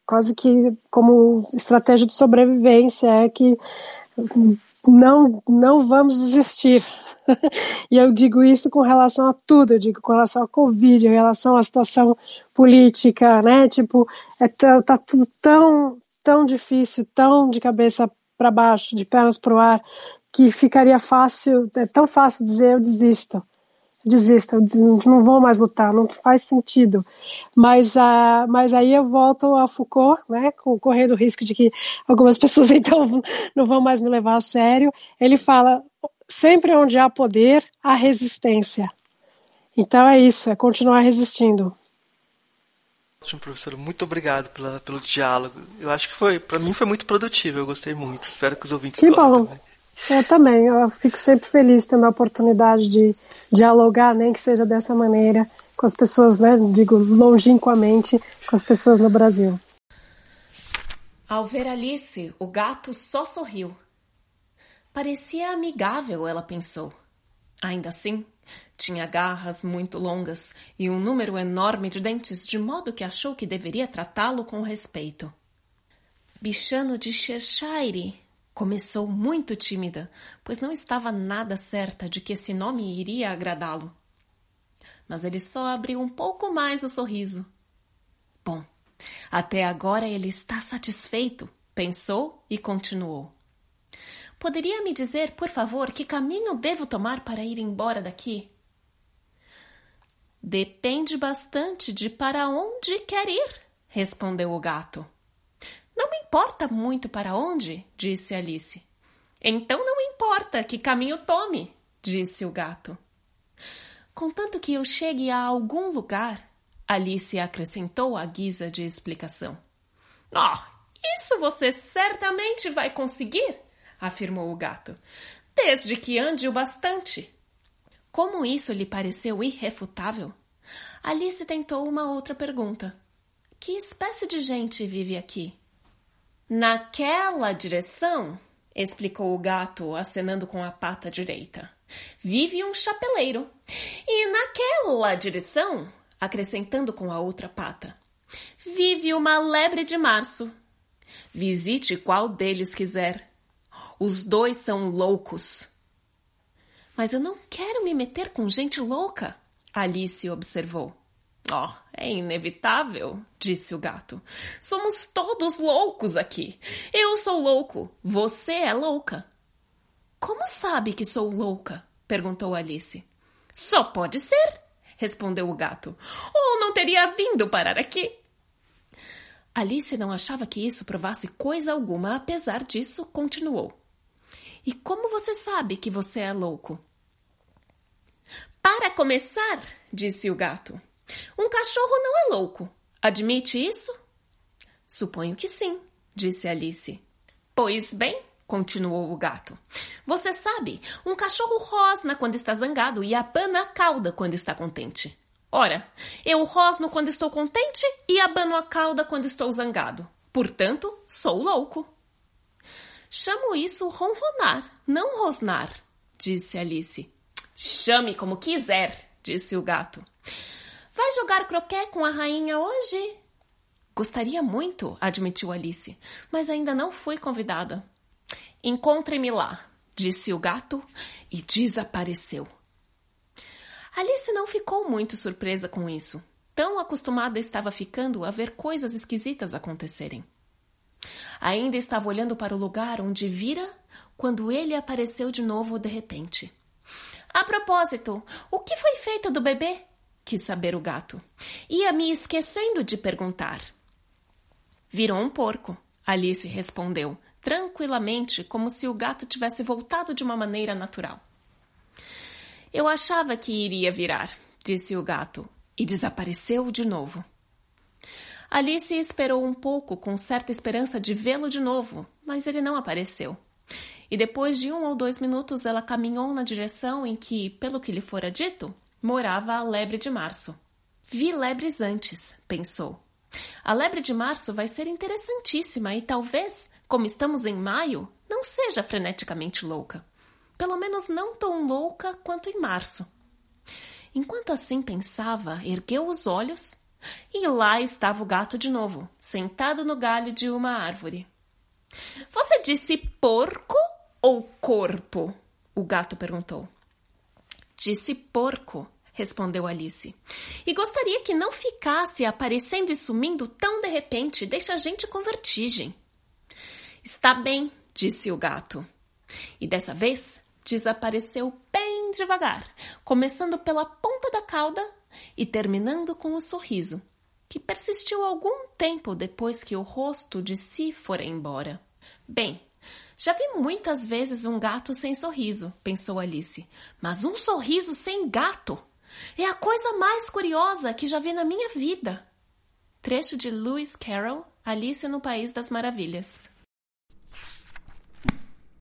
quase que como estratégia de sobrevivência é que não não vamos desistir (laughs) e eu digo isso com relação a tudo, eu digo com relação à Covid, em relação à situação política, né? Tipo, é tá tudo tão, tão difícil, tão de cabeça para baixo, de pernas para o ar, que ficaria fácil, é tão fácil dizer eu desisto, eu não vou mais lutar, não faz sentido. Mas, uh, mas aí eu volto a Foucault, né, correndo o risco de que algumas (laughs) pessoas então não vão mais me levar a sério. Ele fala sempre onde há poder, há resistência. Então é isso, é continuar resistindo. Ótimo, professor. Muito obrigado pela, pelo diálogo. Eu acho que foi, para mim foi muito produtivo. Eu gostei muito. Espero que os ouvintes que gostem bom. também. Eu também. Eu fico sempre feliz tendo a oportunidade de dialogar, nem que seja dessa maneira, com as pessoas, né? Digo, longínquamente, com as pessoas no Brasil. Ao ver Alice, o gato só sorriu. Parecia amigável, ela pensou. Ainda assim, tinha garras muito longas e um número enorme de dentes, de modo que achou que deveria tratá-lo com respeito. Bichano de Cheshire começou muito tímida, pois não estava nada certa de que esse nome iria agradá-lo. Mas ele só abriu um pouco mais o sorriso. Bom, até agora ele está satisfeito, pensou e continuou. Poderia me dizer, por favor, que caminho devo tomar para ir embora daqui? Depende bastante de para onde quer ir, respondeu o gato. Não me importa muito para onde, disse Alice. Então não importa que caminho tome, disse o gato. Contanto que eu chegue a algum lugar, Alice acrescentou à guisa de explicação. Oh, isso você certamente vai conseguir, afirmou o gato, desde que ande o bastante. Como isso lhe pareceu irrefutável, Alice tentou uma outra pergunta. Que espécie de gente vive aqui? Naquela direção, explicou o gato, acenando com a pata direita, vive um chapeleiro. E naquela direção, acrescentando com a outra pata, vive uma lebre de março. Visite qual deles quiser. Os dois são loucos. Mas eu não quero me meter com gente louca, Alice observou. Oh, é inevitável, disse o gato. Somos todos loucos aqui. Eu sou louco, você é louca. Como sabe que sou louca? perguntou Alice. Só pode ser, respondeu o gato. Ou não teria vindo parar aqui. Alice não achava que isso provasse coisa alguma, apesar disso, continuou. E como você sabe que você é louco? Para começar, disse o gato, um cachorro não é louco. Admite isso? Suponho que sim, disse Alice. Pois bem, continuou o gato. Você sabe, um cachorro rosna quando está zangado e abana a cauda quando está contente. Ora, eu rosno quando estou contente e abano a cauda quando estou zangado. Portanto, sou louco. Chamo isso ronronar, não rosnar, disse Alice. Chame como quiser, disse o gato. Vai jogar croquet com a rainha hoje? Gostaria muito, admitiu Alice, mas ainda não fui convidada. Encontre-me lá, disse o gato e desapareceu. Alice não ficou muito surpresa com isso. Tão acostumada estava ficando a ver coisas esquisitas acontecerem. Ainda estava olhando para o lugar onde vira quando ele apareceu de novo de repente. A propósito, o que foi feito do bebê? quis saber o gato. Ia me esquecendo de perguntar. Virou um porco, Alice respondeu, tranquilamente, como se o gato tivesse voltado de uma maneira natural. Eu achava que iria virar, disse o gato, e desapareceu de novo. Alice esperou um pouco com certa esperança de vê-lo de novo, mas ele não apareceu. E depois de um ou dois minutos ela caminhou na direção em que, pelo que lhe fora dito, morava a lebre de março. Vi lebres antes, pensou. A lebre de março vai ser interessantíssima e talvez, como estamos em maio, não seja freneticamente louca. Pelo menos não tão louca quanto em março. Enquanto assim pensava, ergueu os olhos e lá estava o gato de novo, sentado no galho de uma árvore. Você disse porco ou corpo? O gato perguntou. Disse porco, respondeu Alice. E gostaria que não ficasse aparecendo e sumindo tão de repente, deixa a gente com vertigem. Está bem, disse o gato. E dessa vez desapareceu bem devagar, começando pela ponta da cauda e terminando com o sorriso, que persistiu algum tempo depois que o rosto de si fora embora. Bem, já vi muitas vezes um gato sem sorriso, pensou Alice, mas um sorriso sem gato é a coisa mais curiosa que já vi na minha vida. Trecho de Lewis Carroll, Alice no País das Maravilhas.